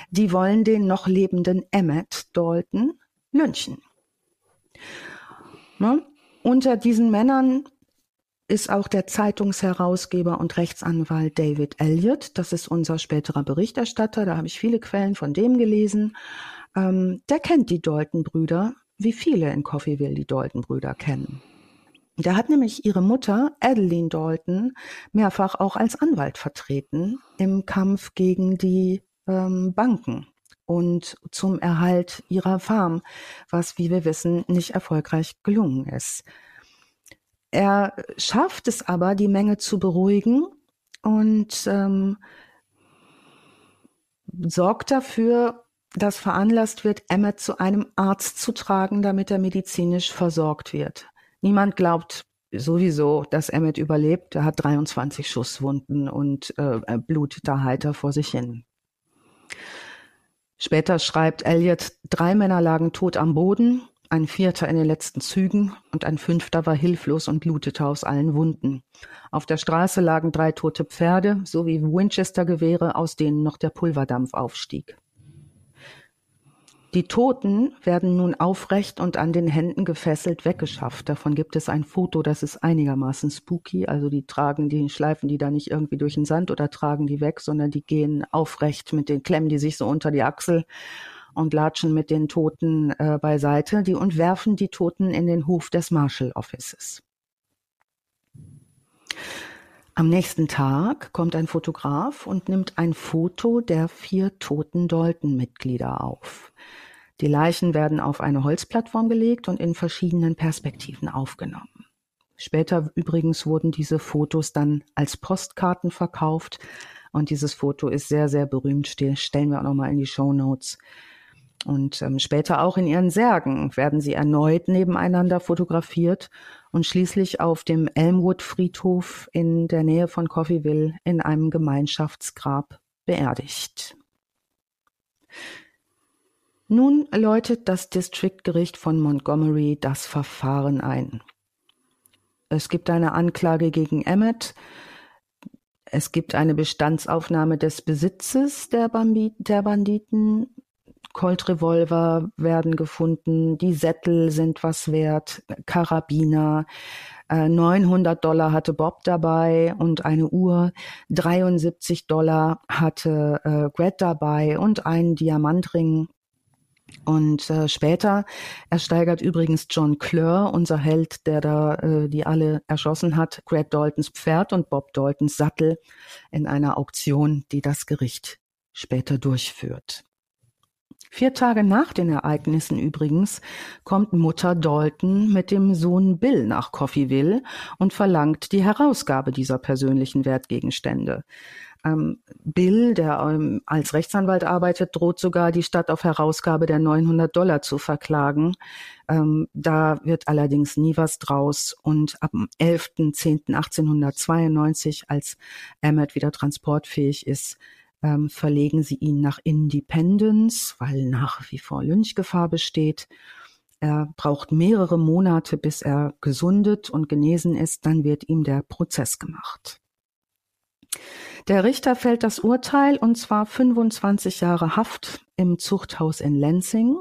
Die wollen den noch lebenden Emmett Dalton lynchen. Ne? Unter diesen Männern ist auch der Zeitungsherausgeber und Rechtsanwalt David Elliott. Das ist unser späterer Berichterstatter. Da habe ich viele Quellen von dem gelesen. Ähm, der kennt die Dalton-Brüder, wie viele in Coffeeville die Dalton-Brüder kennen. Der hat nämlich ihre Mutter, Adeline Dalton, mehrfach auch als Anwalt vertreten im Kampf gegen die ähm, Banken und zum Erhalt ihrer Farm, was, wie wir wissen, nicht erfolgreich gelungen ist. Er schafft es aber, die Menge zu beruhigen und ähm, sorgt dafür, dass veranlasst wird, Emmett zu einem Arzt zu tragen, damit er medizinisch versorgt wird. Niemand glaubt sowieso, dass Emmett überlebt. Er hat 23 Schusswunden und äh, Blut da heiter vor sich hin. Später schreibt Elliot, drei Männer lagen tot am Boden, ein vierter in den letzten Zügen und ein fünfter war hilflos und blutete aus allen Wunden. Auf der Straße lagen drei tote Pferde sowie Winchester-Gewehre, aus denen noch der Pulverdampf aufstieg. Die Toten werden nun aufrecht und an den Händen gefesselt weggeschafft. Davon gibt es ein Foto, das ist einigermaßen spooky. Also die tragen die, schleifen die da nicht irgendwie durch den Sand oder tragen die weg, sondern die gehen aufrecht mit den Klemmen, die sich so unter die Achsel und latschen mit den Toten äh, beiseite die und werfen die Toten in den Hof des Marshal Offices. Am nächsten Tag kommt ein Fotograf und nimmt ein Foto der vier toten Dalton-Mitglieder auf. Die Leichen werden auf eine Holzplattform gelegt und in verschiedenen Perspektiven aufgenommen. Später übrigens wurden diese Fotos dann als Postkarten verkauft und dieses Foto ist sehr, sehr berühmt, stellen wir auch nochmal in die Show Notes. Und ähm, später auch in ihren Särgen werden sie erneut nebeneinander fotografiert und schließlich auf dem Elmwood Friedhof in der Nähe von Coffeeville in einem Gemeinschaftsgrab beerdigt. Nun läutet das Districtgericht von Montgomery das Verfahren ein. Es gibt eine Anklage gegen Emmett. Es gibt eine Bestandsaufnahme des Besitzes der, Bambi der Banditen. Colt-Revolver werden gefunden, die Sättel sind was wert, Karabiner. Äh, 900 Dollar hatte Bob dabei und eine Uhr. 73 Dollar hatte äh, Gret dabei und einen Diamantring. Und äh, später ersteigert übrigens John Clure, unser Held, der da äh, die alle erschossen hat, Gret Daltons Pferd und Bob Daltons Sattel in einer Auktion, die das Gericht später durchführt. Vier Tage nach den Ereignissen übrigens kommt Mutter Dalton mit dem Sohn Bill nach Coffeeville und verlangt die Herausgabe dieser persönlichen Wertgegenstände. Ähm, Bill, der ähm, als Rechtsanwalt arbeitet, droht sogar die Stadt auf Herausgabe der 900 Dollar zu verklagen. Ähm, da wird allerdings nie was draus. Und ab dem 11.10.1892, als Emmett wieder transportfähig ist, ähm, verlegen sie ihn nach Independence, weil nach wie vor Lynchgefahr besteht. Er braucht mehrere Monate, bis er gesundet und genesen ist. Dann wird ihm der Prozess gemacht. Der Richter fällt das Urteil und zwar 25 Jahre Haft im Zuchthaus in Lansing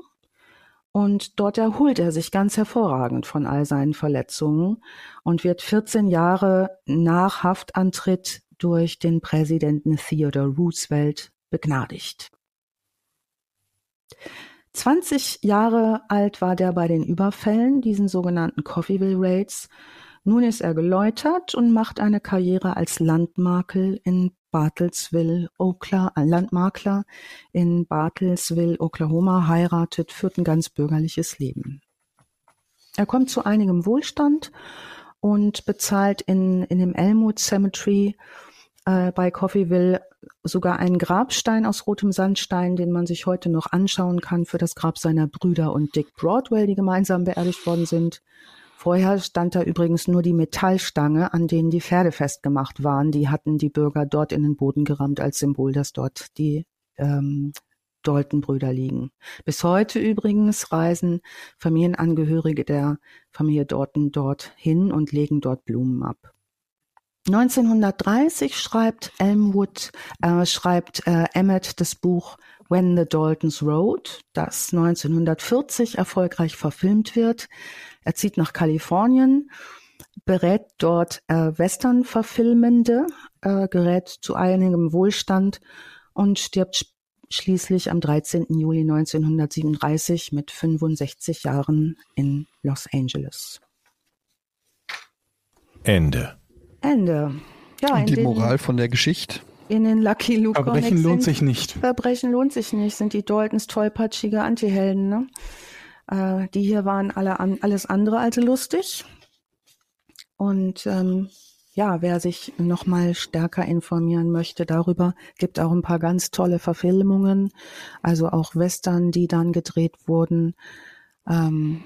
Und dort erholt er sich ganz hervorragend von all seinen Verletzungen und wird 14 Jahre nach Haftantritt durch den Präsidenten Theodore Roosevelt begnadigt. 20 Jahre alt war der bei den Überfällen, diesen sogenannten Coffeeville Raids. Nun ist er geläutert und macht eine Karriere als Landmakel in Bartlesville, Oklahoma, äh, Landmakler in Bartlesville, Oklahoma, heiratet, führt ein ganz bürgerliches Leben. Er kommt zu einigem Wohlstand und bezahlt in, in dem Elmwood Cemetery äh, bei Coffeeville sogar einen Grabstein aus rotem Sandstein, den man sich heute noch anschauen kann für das Grab seiner Brüder und Dick Broadwell, die gemeinsam beerdigt worden sind. Vorher stand da übrigens nur die Metallstange, an denen die Pferde festgemacht waren. Die hatten die Bürger dort in den Boden gerammt als Symbol, dass dort die ähm, Dalton-Brüder liegen. Bis heute übrigens reisen Familienangehörige der Familie Dalton dort hin und legen dort Blumen ab. 1930 schreibt Elmwood, äh, schreibt äh, Emmett das Buch When the Daltons Road, das 1940 erfolgreich verfilmt wird. Er zieht nach Kalifornien, berät dort äh, Western-Verfilmende, äh, gerät zu einigem Wohlstand und stirbt schließlich am 13. Juli 1937 mit 65 Jahren in Los Angeles. Ende. Ende. Ja, Und die den, Moral von der Geschichte? In den Lucky Luke Verbrechen lohnt sich nicht. Verbrechen lohnt sich nicht, sind die Daltons tollpatschige Antihelden. Ne? Äh, die hier waren alle an, alles andere als lustig. Und ähm, ja, wer sich noch mal stärker informieren möchte darüber, gibt auch ein paar ganz tolle Verfilmungen, also auch Western, die dann gedreht wurden. Ähm,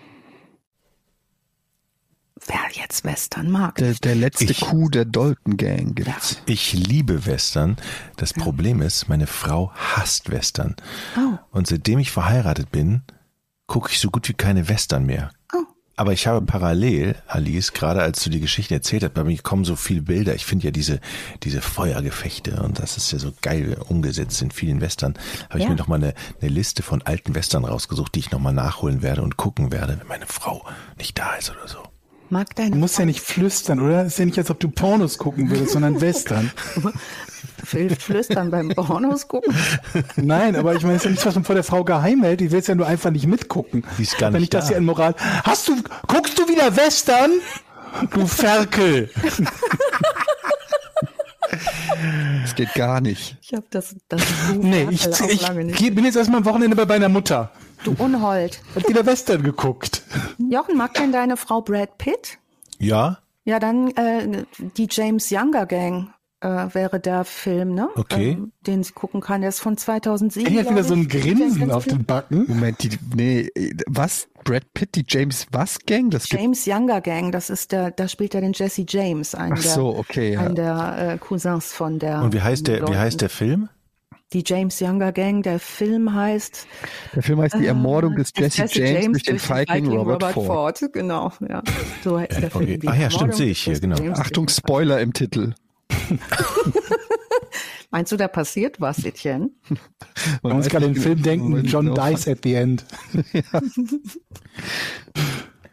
wer jetzt Western mag. Der, der letzte ich, Coup der Dalton Gang gibt's. Ja. Ich liebe Western. Das ja. Problem ist, meine Frau hasst Western. Oh. Und seitdem ich verheiratet bin, gucke ich so gut wie keine Western mehr. Oh. Aber ich habe parallel, Alice, gerade als du die Geschichte erzählt hast, bei mir kommen so viele Bilder. Ich finde ja diese, diese Feuergefechte und das ist ja so geil umgesetzt in vielen Western. Habe ja. ich mir noch mal eine, eine Liste von alten Western rausgesucht, die ich noch mal nachholen werde und gucken werde, wenn meine Frau nicht da ist oder so. Mag deine du musst Frau ja nicht flüstern, oder? Es ist ja nicht, als ob du Pornos gucken würdest, sondern Western. <laughs> Flüstern beim Pornos gucken? <laughs> Nein, aber ich meine, es ist ja nichts, was man vor der Frau geheim hält. Die will ja nur einfach nicht mitgucken. Die ist gar nicht Wenn ich das hier in Moral. Hast du, guckst du wieder Western? Du Ferkel. <laughs> Das geht gar nicht. Ich habe das, das nee, ich, ich bin jetzt erstmal am Wochenende bei meiner Mutter. Du Unhold. Hat wieder Western geguckt. Jochen, mag denn deine Frau Brad Pitt? Ja. Ja, dann äh, die James Younger Gang äh, wäre der Film, ne? Okay. Ähm, den sie gucken kann. Der ist von 2007. Er hat wieder so ein Grinsen auf den Backen. Moment, die, nee, was? Brad Pitt, die James was Gang? Das James Younger Gang, das ist der, da spielt er den Jesse James, einen Ach so, okay, der, ja. einen der äh, Cousins von der. Und wie heißt der, wie heißt der Film? die James Younger Gang. Der Film heißt. Der Film heißt Die Ermordung des äh, Jesse, Jesse James, James, durch den Viking Robert, Robert Ford. Ford. Genau, ja. So heißt der okay. Film. Ach ja, stimmt, sehe ich hier, genau. James Achtung, Spoiler im Titel. <laughs> Meinst du, da passiert was, Etienne? <laughs> Man muss gerade den Film denken, John dies at the end. <laughs> ja.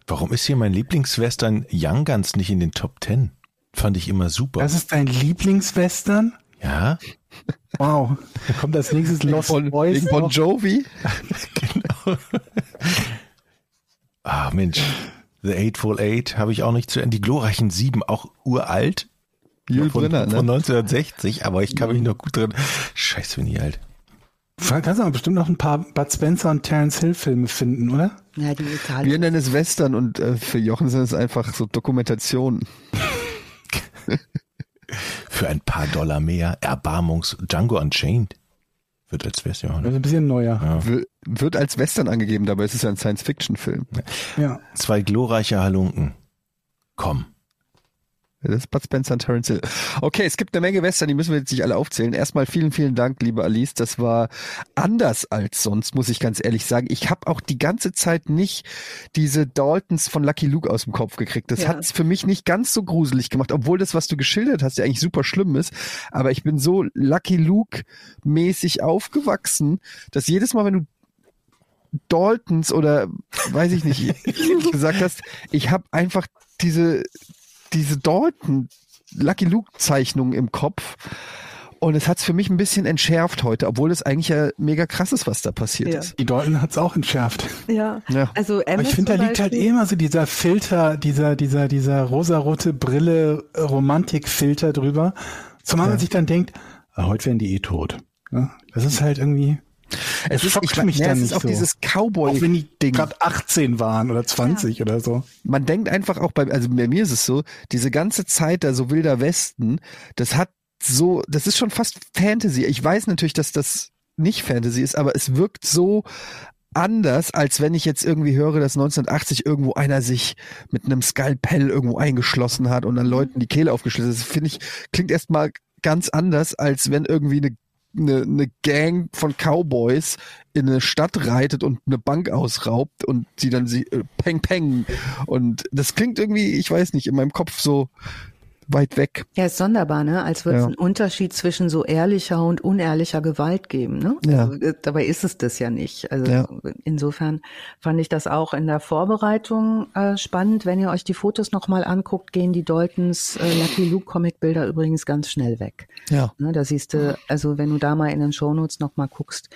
Warum ist hier mein Lieblingswestern Young Guns nicht in den Top Ten? Fand ich immer super. Das ist dein Lieblingswestern? Ja. Wow. Da kommt als nächstes Lost von, Boys. Wegen Bon Jovi. genau. Ah, Mensch. The Eightful Eight habe ich auch nicht zu Ende. Die glorreichen Sieben, auch uralt. Jules von, Brenner, ne? von 1960, aber ich kann mich noch gut drin. Scheiße, bin ich alt. Kannst du aber bestimmt noch ein paar Bud Spencer und Terence Hill Filme finden, oder? Ja, die Italien. Wir nennen es Western und äh, für Jochen sind es einfach so Dokumentationen. <laughs> Für ein paar Dollar mehr. Erbarmungs Django Unchained. Wird als Western. Also ein bisschen neuer. Ja. Wird als Western angegeben, dabei ist es ja ein Science-Fiction-Film. Ja. Zwei glorreiche Halunken. Komm. Das ist Bud Spencer und Terence Hill. Okay, es gibt eine Menge Western, die müssen wir jetzt nicht alle aufzählen. Erstmal vielen, vielen Dank, liebe Alice. Das war anders als sonst, muss ich ganz ehrlich sagen. Ich habe auch die ganze Zeit nicht diese Daltons von Lucky Luke aus dem Kopf gekriegt. Das ja. hat es für mich nicht ganz so gruselig gemacht, obwohl das, was du geschildert hast, ja eigentlich super schlimm ist. Aber ich bin so Lucky Luke-mäßig aufgewachsen, dass jedes Mal, wenn du Daltons oder weiß ich nicht <laughs> gesagt hast, ich habe einfach diese, diese Dalton Lucky Luke Zeichnung im Kopf. Und es hat es für mich ein bisschen entschärft heute, obwohl es eigentlich ja mega krass ist, was da passiert Ja. ist. Die Dalton hat's auch entschärft. Ja, Ja. also Aber ich finde, da liegt halt eh immer so dieser Filter, dieser, dieser, dieser rosarote Brille äh, Romantikfilter drüber. Zumal man sich dann denkt, ah, heute wären die eh tot. Ja, das ist halt irgendwie, Es ist, schockt ich, mich ja, dann es nicht ist auch so. dieses auch wenn die Cowboy-Ding. gerade 18 waren oder 20 oder so. Man denkt einfach auch bei, also bei mir ist es so, diese ganze Zeit da so wilder Westen, das hat so, das ist schon fast Fantasy. Ich weiß natürlich, dass das nicht Fantasy ist, aber es wirkt so anders, als wenn ich jetzt irgendwie höre, dass 1980 irgendwo einer sich mit einem Skalpell irgendwo eingeschlossen hat und dann Leuten die Kehle aufgeschlitzt ist. Das finde ich, klingt erstmal ganz anders, als wenn irgendwie eine, eine, eine Gang von Cowboys in eine Stadt reitet und eine Bank ausraubt und sie dann sie äh, peng peng. Und das klingt irgendwie, ich weiß nicht, in meinem Kopf so weit weg. Ja, ist sonderbar, ne? Als würde es Ja. einen Unterschied zwischen so ehrlicher und unehrlicher Gewalt geben, ne? Ja. Also, äh, dabei ist es das ja nicht. Also Ja. insofern fand ich das auch in der Vorbereitung äh, spannend. Wenn ihr euch die Fotos nochmal anguckt, gehen die Daltons äh, Lucky Luke Comicbilder übrigens ganz schnell weg. Ja. Ne, da siehst du, also wenn du da mal in den Shownotes nochmal guckst,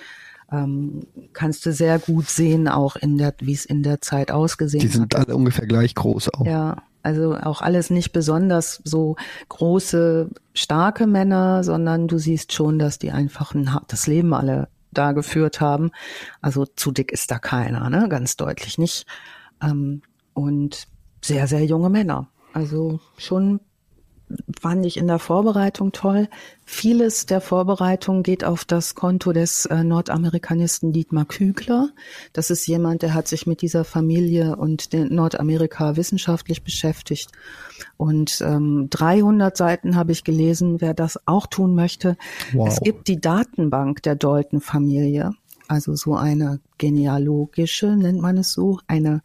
ähm, kannst du sehr gut sehen, auch in der, wie es in der Zeit ausgesehen Die hat. sind alle ungefähr gleich groß auch. Ja, also auch alles nicht besonders so große, starke Männer, sondern du siehst schon, dass die einfach ein hartes Leben alle da geführt haben. Also zu dick ist da keiner, ne? Ganz deutlich nicht. Ähm, und sehr, sehr junge Männer. Also schon fand ich in der Vorbereitung toll. Vieles der Vorbereitung geht auf das Konto des äh, Nordamerikanisten Dietmar Kügler. Das ist jemand, der hat sich mit dieser Familie und den Nordamerika wissenschaftlich beschäftigt. Und ähm, 300 Seiten habe ich gelesen, wer das auch tun möchte. Wow. Es gibt die Datenbank der Dalton-Familie. Also so eine genealogische, nennt man es so, eine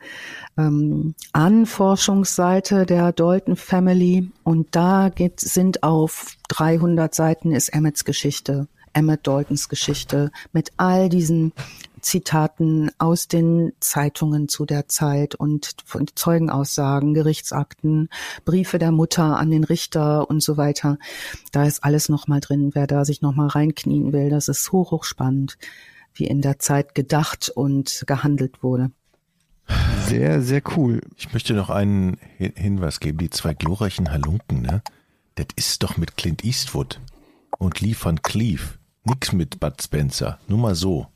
ähm, Anforschungsseite der Dalton Family. Und da geht, sind auf 300 Seiten ist Emmets Geschichte, Emmett Daltons Geschichte mit all diesen Zitaten aus den Zeitungen zu der Zeit und von Zeugenaussagen, Gerichtsakten, Briefe der Mutter an den Richter und so weiter. Da ist alles nochmal drin, wer da sich nochmal reinknien will. Das ist hoch, hoch spannend, wie in der Zeit gedacht und gehandelt wurde. Sehr, sehr cool. Ich möchte noch einen Hin- Hinweis geben. Die zwei glorreichen Halunken, ne? Das ist doch mit Clint Eastwood und Lee Van Cleef. Nix mit Bud Spencer. Nur mal so.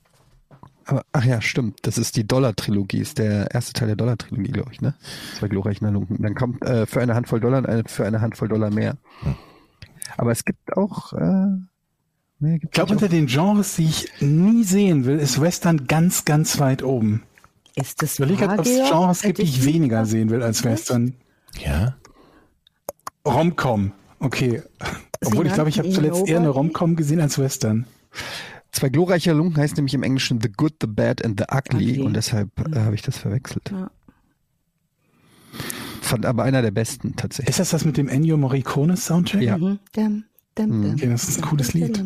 Aber, ach ja, stimmt. Das ist die Dollar-Trilogie, ist der erste Teil der Dollar-Trilogie, glaube ich, ne? Zwei glorreichen Halunken. Dann kommt äh, für eine Handvoll Dollar und eine, für eine Handvoll Dollar mehr. Aber es gibt auch, äh, Ich glaube, unter den Genres, die ich nie sehen will, ist Western ganz, ganz weit oben. Ist es Ich überlege halt, ob es Genres gibt, die ich weniger sehen will als Western. Ja? Romcom, okay. <laughs> Obwohl ich glaube, ich habe zuletzt eher eine? Romcom gesehen als Western. Zwei glorreiche Halunken heißt nämlich im Englischen The Good, The Bad and The Ugly, Ugly. und deshalb äh, habe ich das verwechselt. Ja. Fand aber einer der besten tatsächlich. Ist das das mit dem Ennio Morricone Soundtrack? Ja. Mhm. Dum, dum, dum. Okay, das ist ein cooles Lied.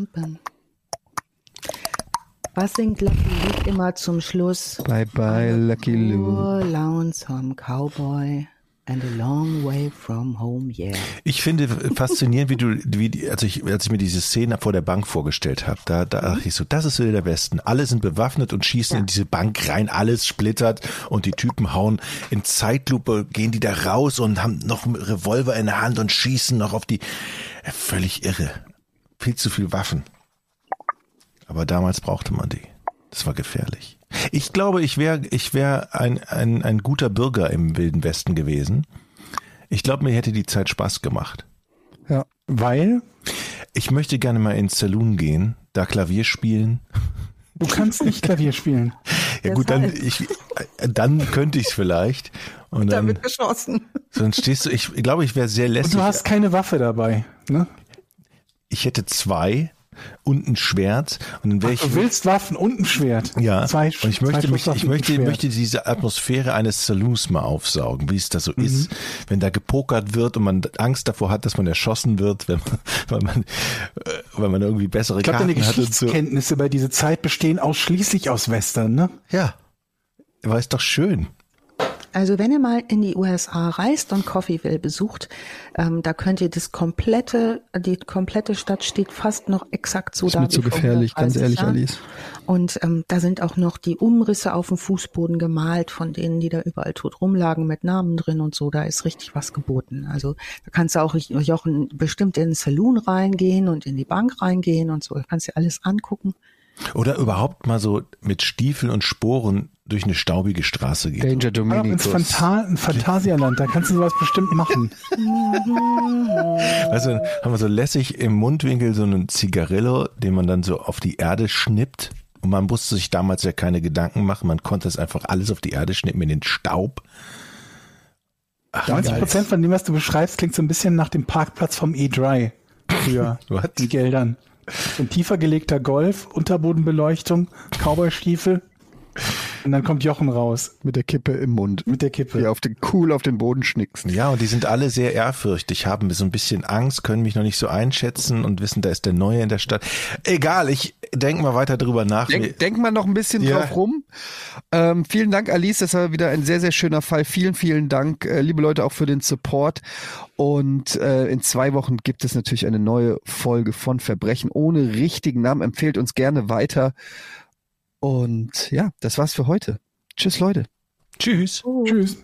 Was singt Lucky Luke immer zum Schluss? Bye bye, Lucky Luke. Lonesome cowboy and a long way from home, yeah. Ich finde faszinierend, wie du, wie als ich, als ich mir diese Szene vor der Bank vorgestellt habe, da, da dachte ich so, das ist Wilder Westen. Alle sind bewaffnet und schießen in diese Bank rein, alles splittert und die Typen hauen in Zeitlupe, gehen die da raus und haben noch einen Revolver in der Hand und schießen noch auf die, Ja, völlig irre. Viel zu viel Waffen. Aber damals brauchte man die. Das war gefährlich. Ich glaube, ich wäre ich wär ein, ein, ein guter Bürger im Wilden Westen gewesen. Ich glaube, mir hätte die Zeit Spaß gemacht. Ja. Weil Ich möchte gerne mal ins Saloon gehen, da Klavier spielen. du kannst nicht Klavier spielen. <laughs> Ja gut, dann ich, dann könnte ich es vielleicht. Und dann, Damit geschossen. sonst stehst du. Ich glaube, ich wäre sehr Und lässig. du hast keine Waffe dabei. Ne? Ich hätte zwei und ein Schwert und dann wäre ich. Du willst Waffen und ein Schwert. Ja, Zwei, und ich möchte mich, ich möchte, möchte diese Atmosphäre eines Saloons mal aufsaugen, wie es da so Mhm. ist, wenn da gepokert wird und man Angst davor hat, dass man erschossen wird, wenn man, <laughs> weil man, äh, weil man irgendwie bessere Ich glaube, deine Karten hat und so. Geschichtskenntnisse über diese Zeit bestehen ausschließlich aus Western, ne? Ja, Aber ist doch schön. Also wenn ihr mal in die USA reist und Coffeeville besucht, ähm, da könnt ihr das komplette, die komplette Stadt steht fast noch exakt so ist da. mir zu gefährlich, ganz 130 ehrlich, Jahren. Alice. Und ähm, da sind auch noch die Umrisse auf dem Fußboden gemalt, von denen, die da überall tot rumlagen, mit Namen drin und so. Da ist richtig was geboten. Also da kannst du auch Jochen bestimmt in den Saloon reingehen und in die Bank reingehen und so. Da kannst du dir alles angucken. Oder überhaupt mal so mit Stiefeln und Sporen durch eine staubige Straße gehen. Danger Aber ins Dominicus. Phanta ein Phantasialand, da kannst du sowas bestimmt machen. Also haben wir so lässig im Mundwinkel so einen Zigarillo, den man dann so auf die Erde schnippt. Und man musste sich damals ja keine Gedanken machen. Man konnte es einfach alles auf die Erde schnippen in den Staub. Ach, 90 geil. Prozent von dem, was du beschreibst, klingt so ein bisschen nach dem Parkplatz vom E-Dry früher. <laughs> What? Die Geldern. So ein tiefer gelegter Golf, Unterbodenbeleuchtung, Cowboystiefel. Und dann kommt Jochen raus Mit der Kippe im Mund. mit der Kippe. Die auf den, cool auf den Boden schnickst. Ja, und die sind alle sehr ehrfürchtig, haben so ein bisschen Angst, können mich noch nicht so einschätzen und wissen, da ist der Neue in der Stadt. Egal, ich denke mal weiter drüber nach. Denk, denk mal noch ein bisschen Ja. drauf rum. Ähm, vielen Dank, Alice. Das war wieder ein sehr, sehr schöner Fall. Vielen, vielen Dank, äh, liebe Leute, auch für den Support. Und äh, in zwei Wochen gibt es natürlich eine neue Folge von Verbrechen ohne richtigen Namen. Empfehlt uns gerne weiter. Und ja, das war's für heute. Tschüss, Leute. Tschüss. Tschüss.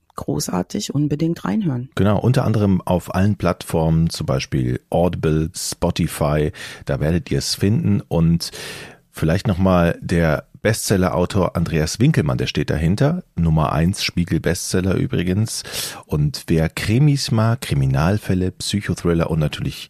großartig, unbedingt reinhören. Genau, unter anderem auf allen Plattformen, zum Beispiel Audible, Spotify, da werdet ihr es finden. Und vielleicht nochmal der Bestseller-Autor Andreas Winkelmann, der steht dahinter, Nummer eins Spiegel-Bestseller übrigens. Und wer Krimis mag, Kriminalfälle, Psychothriller und natürlich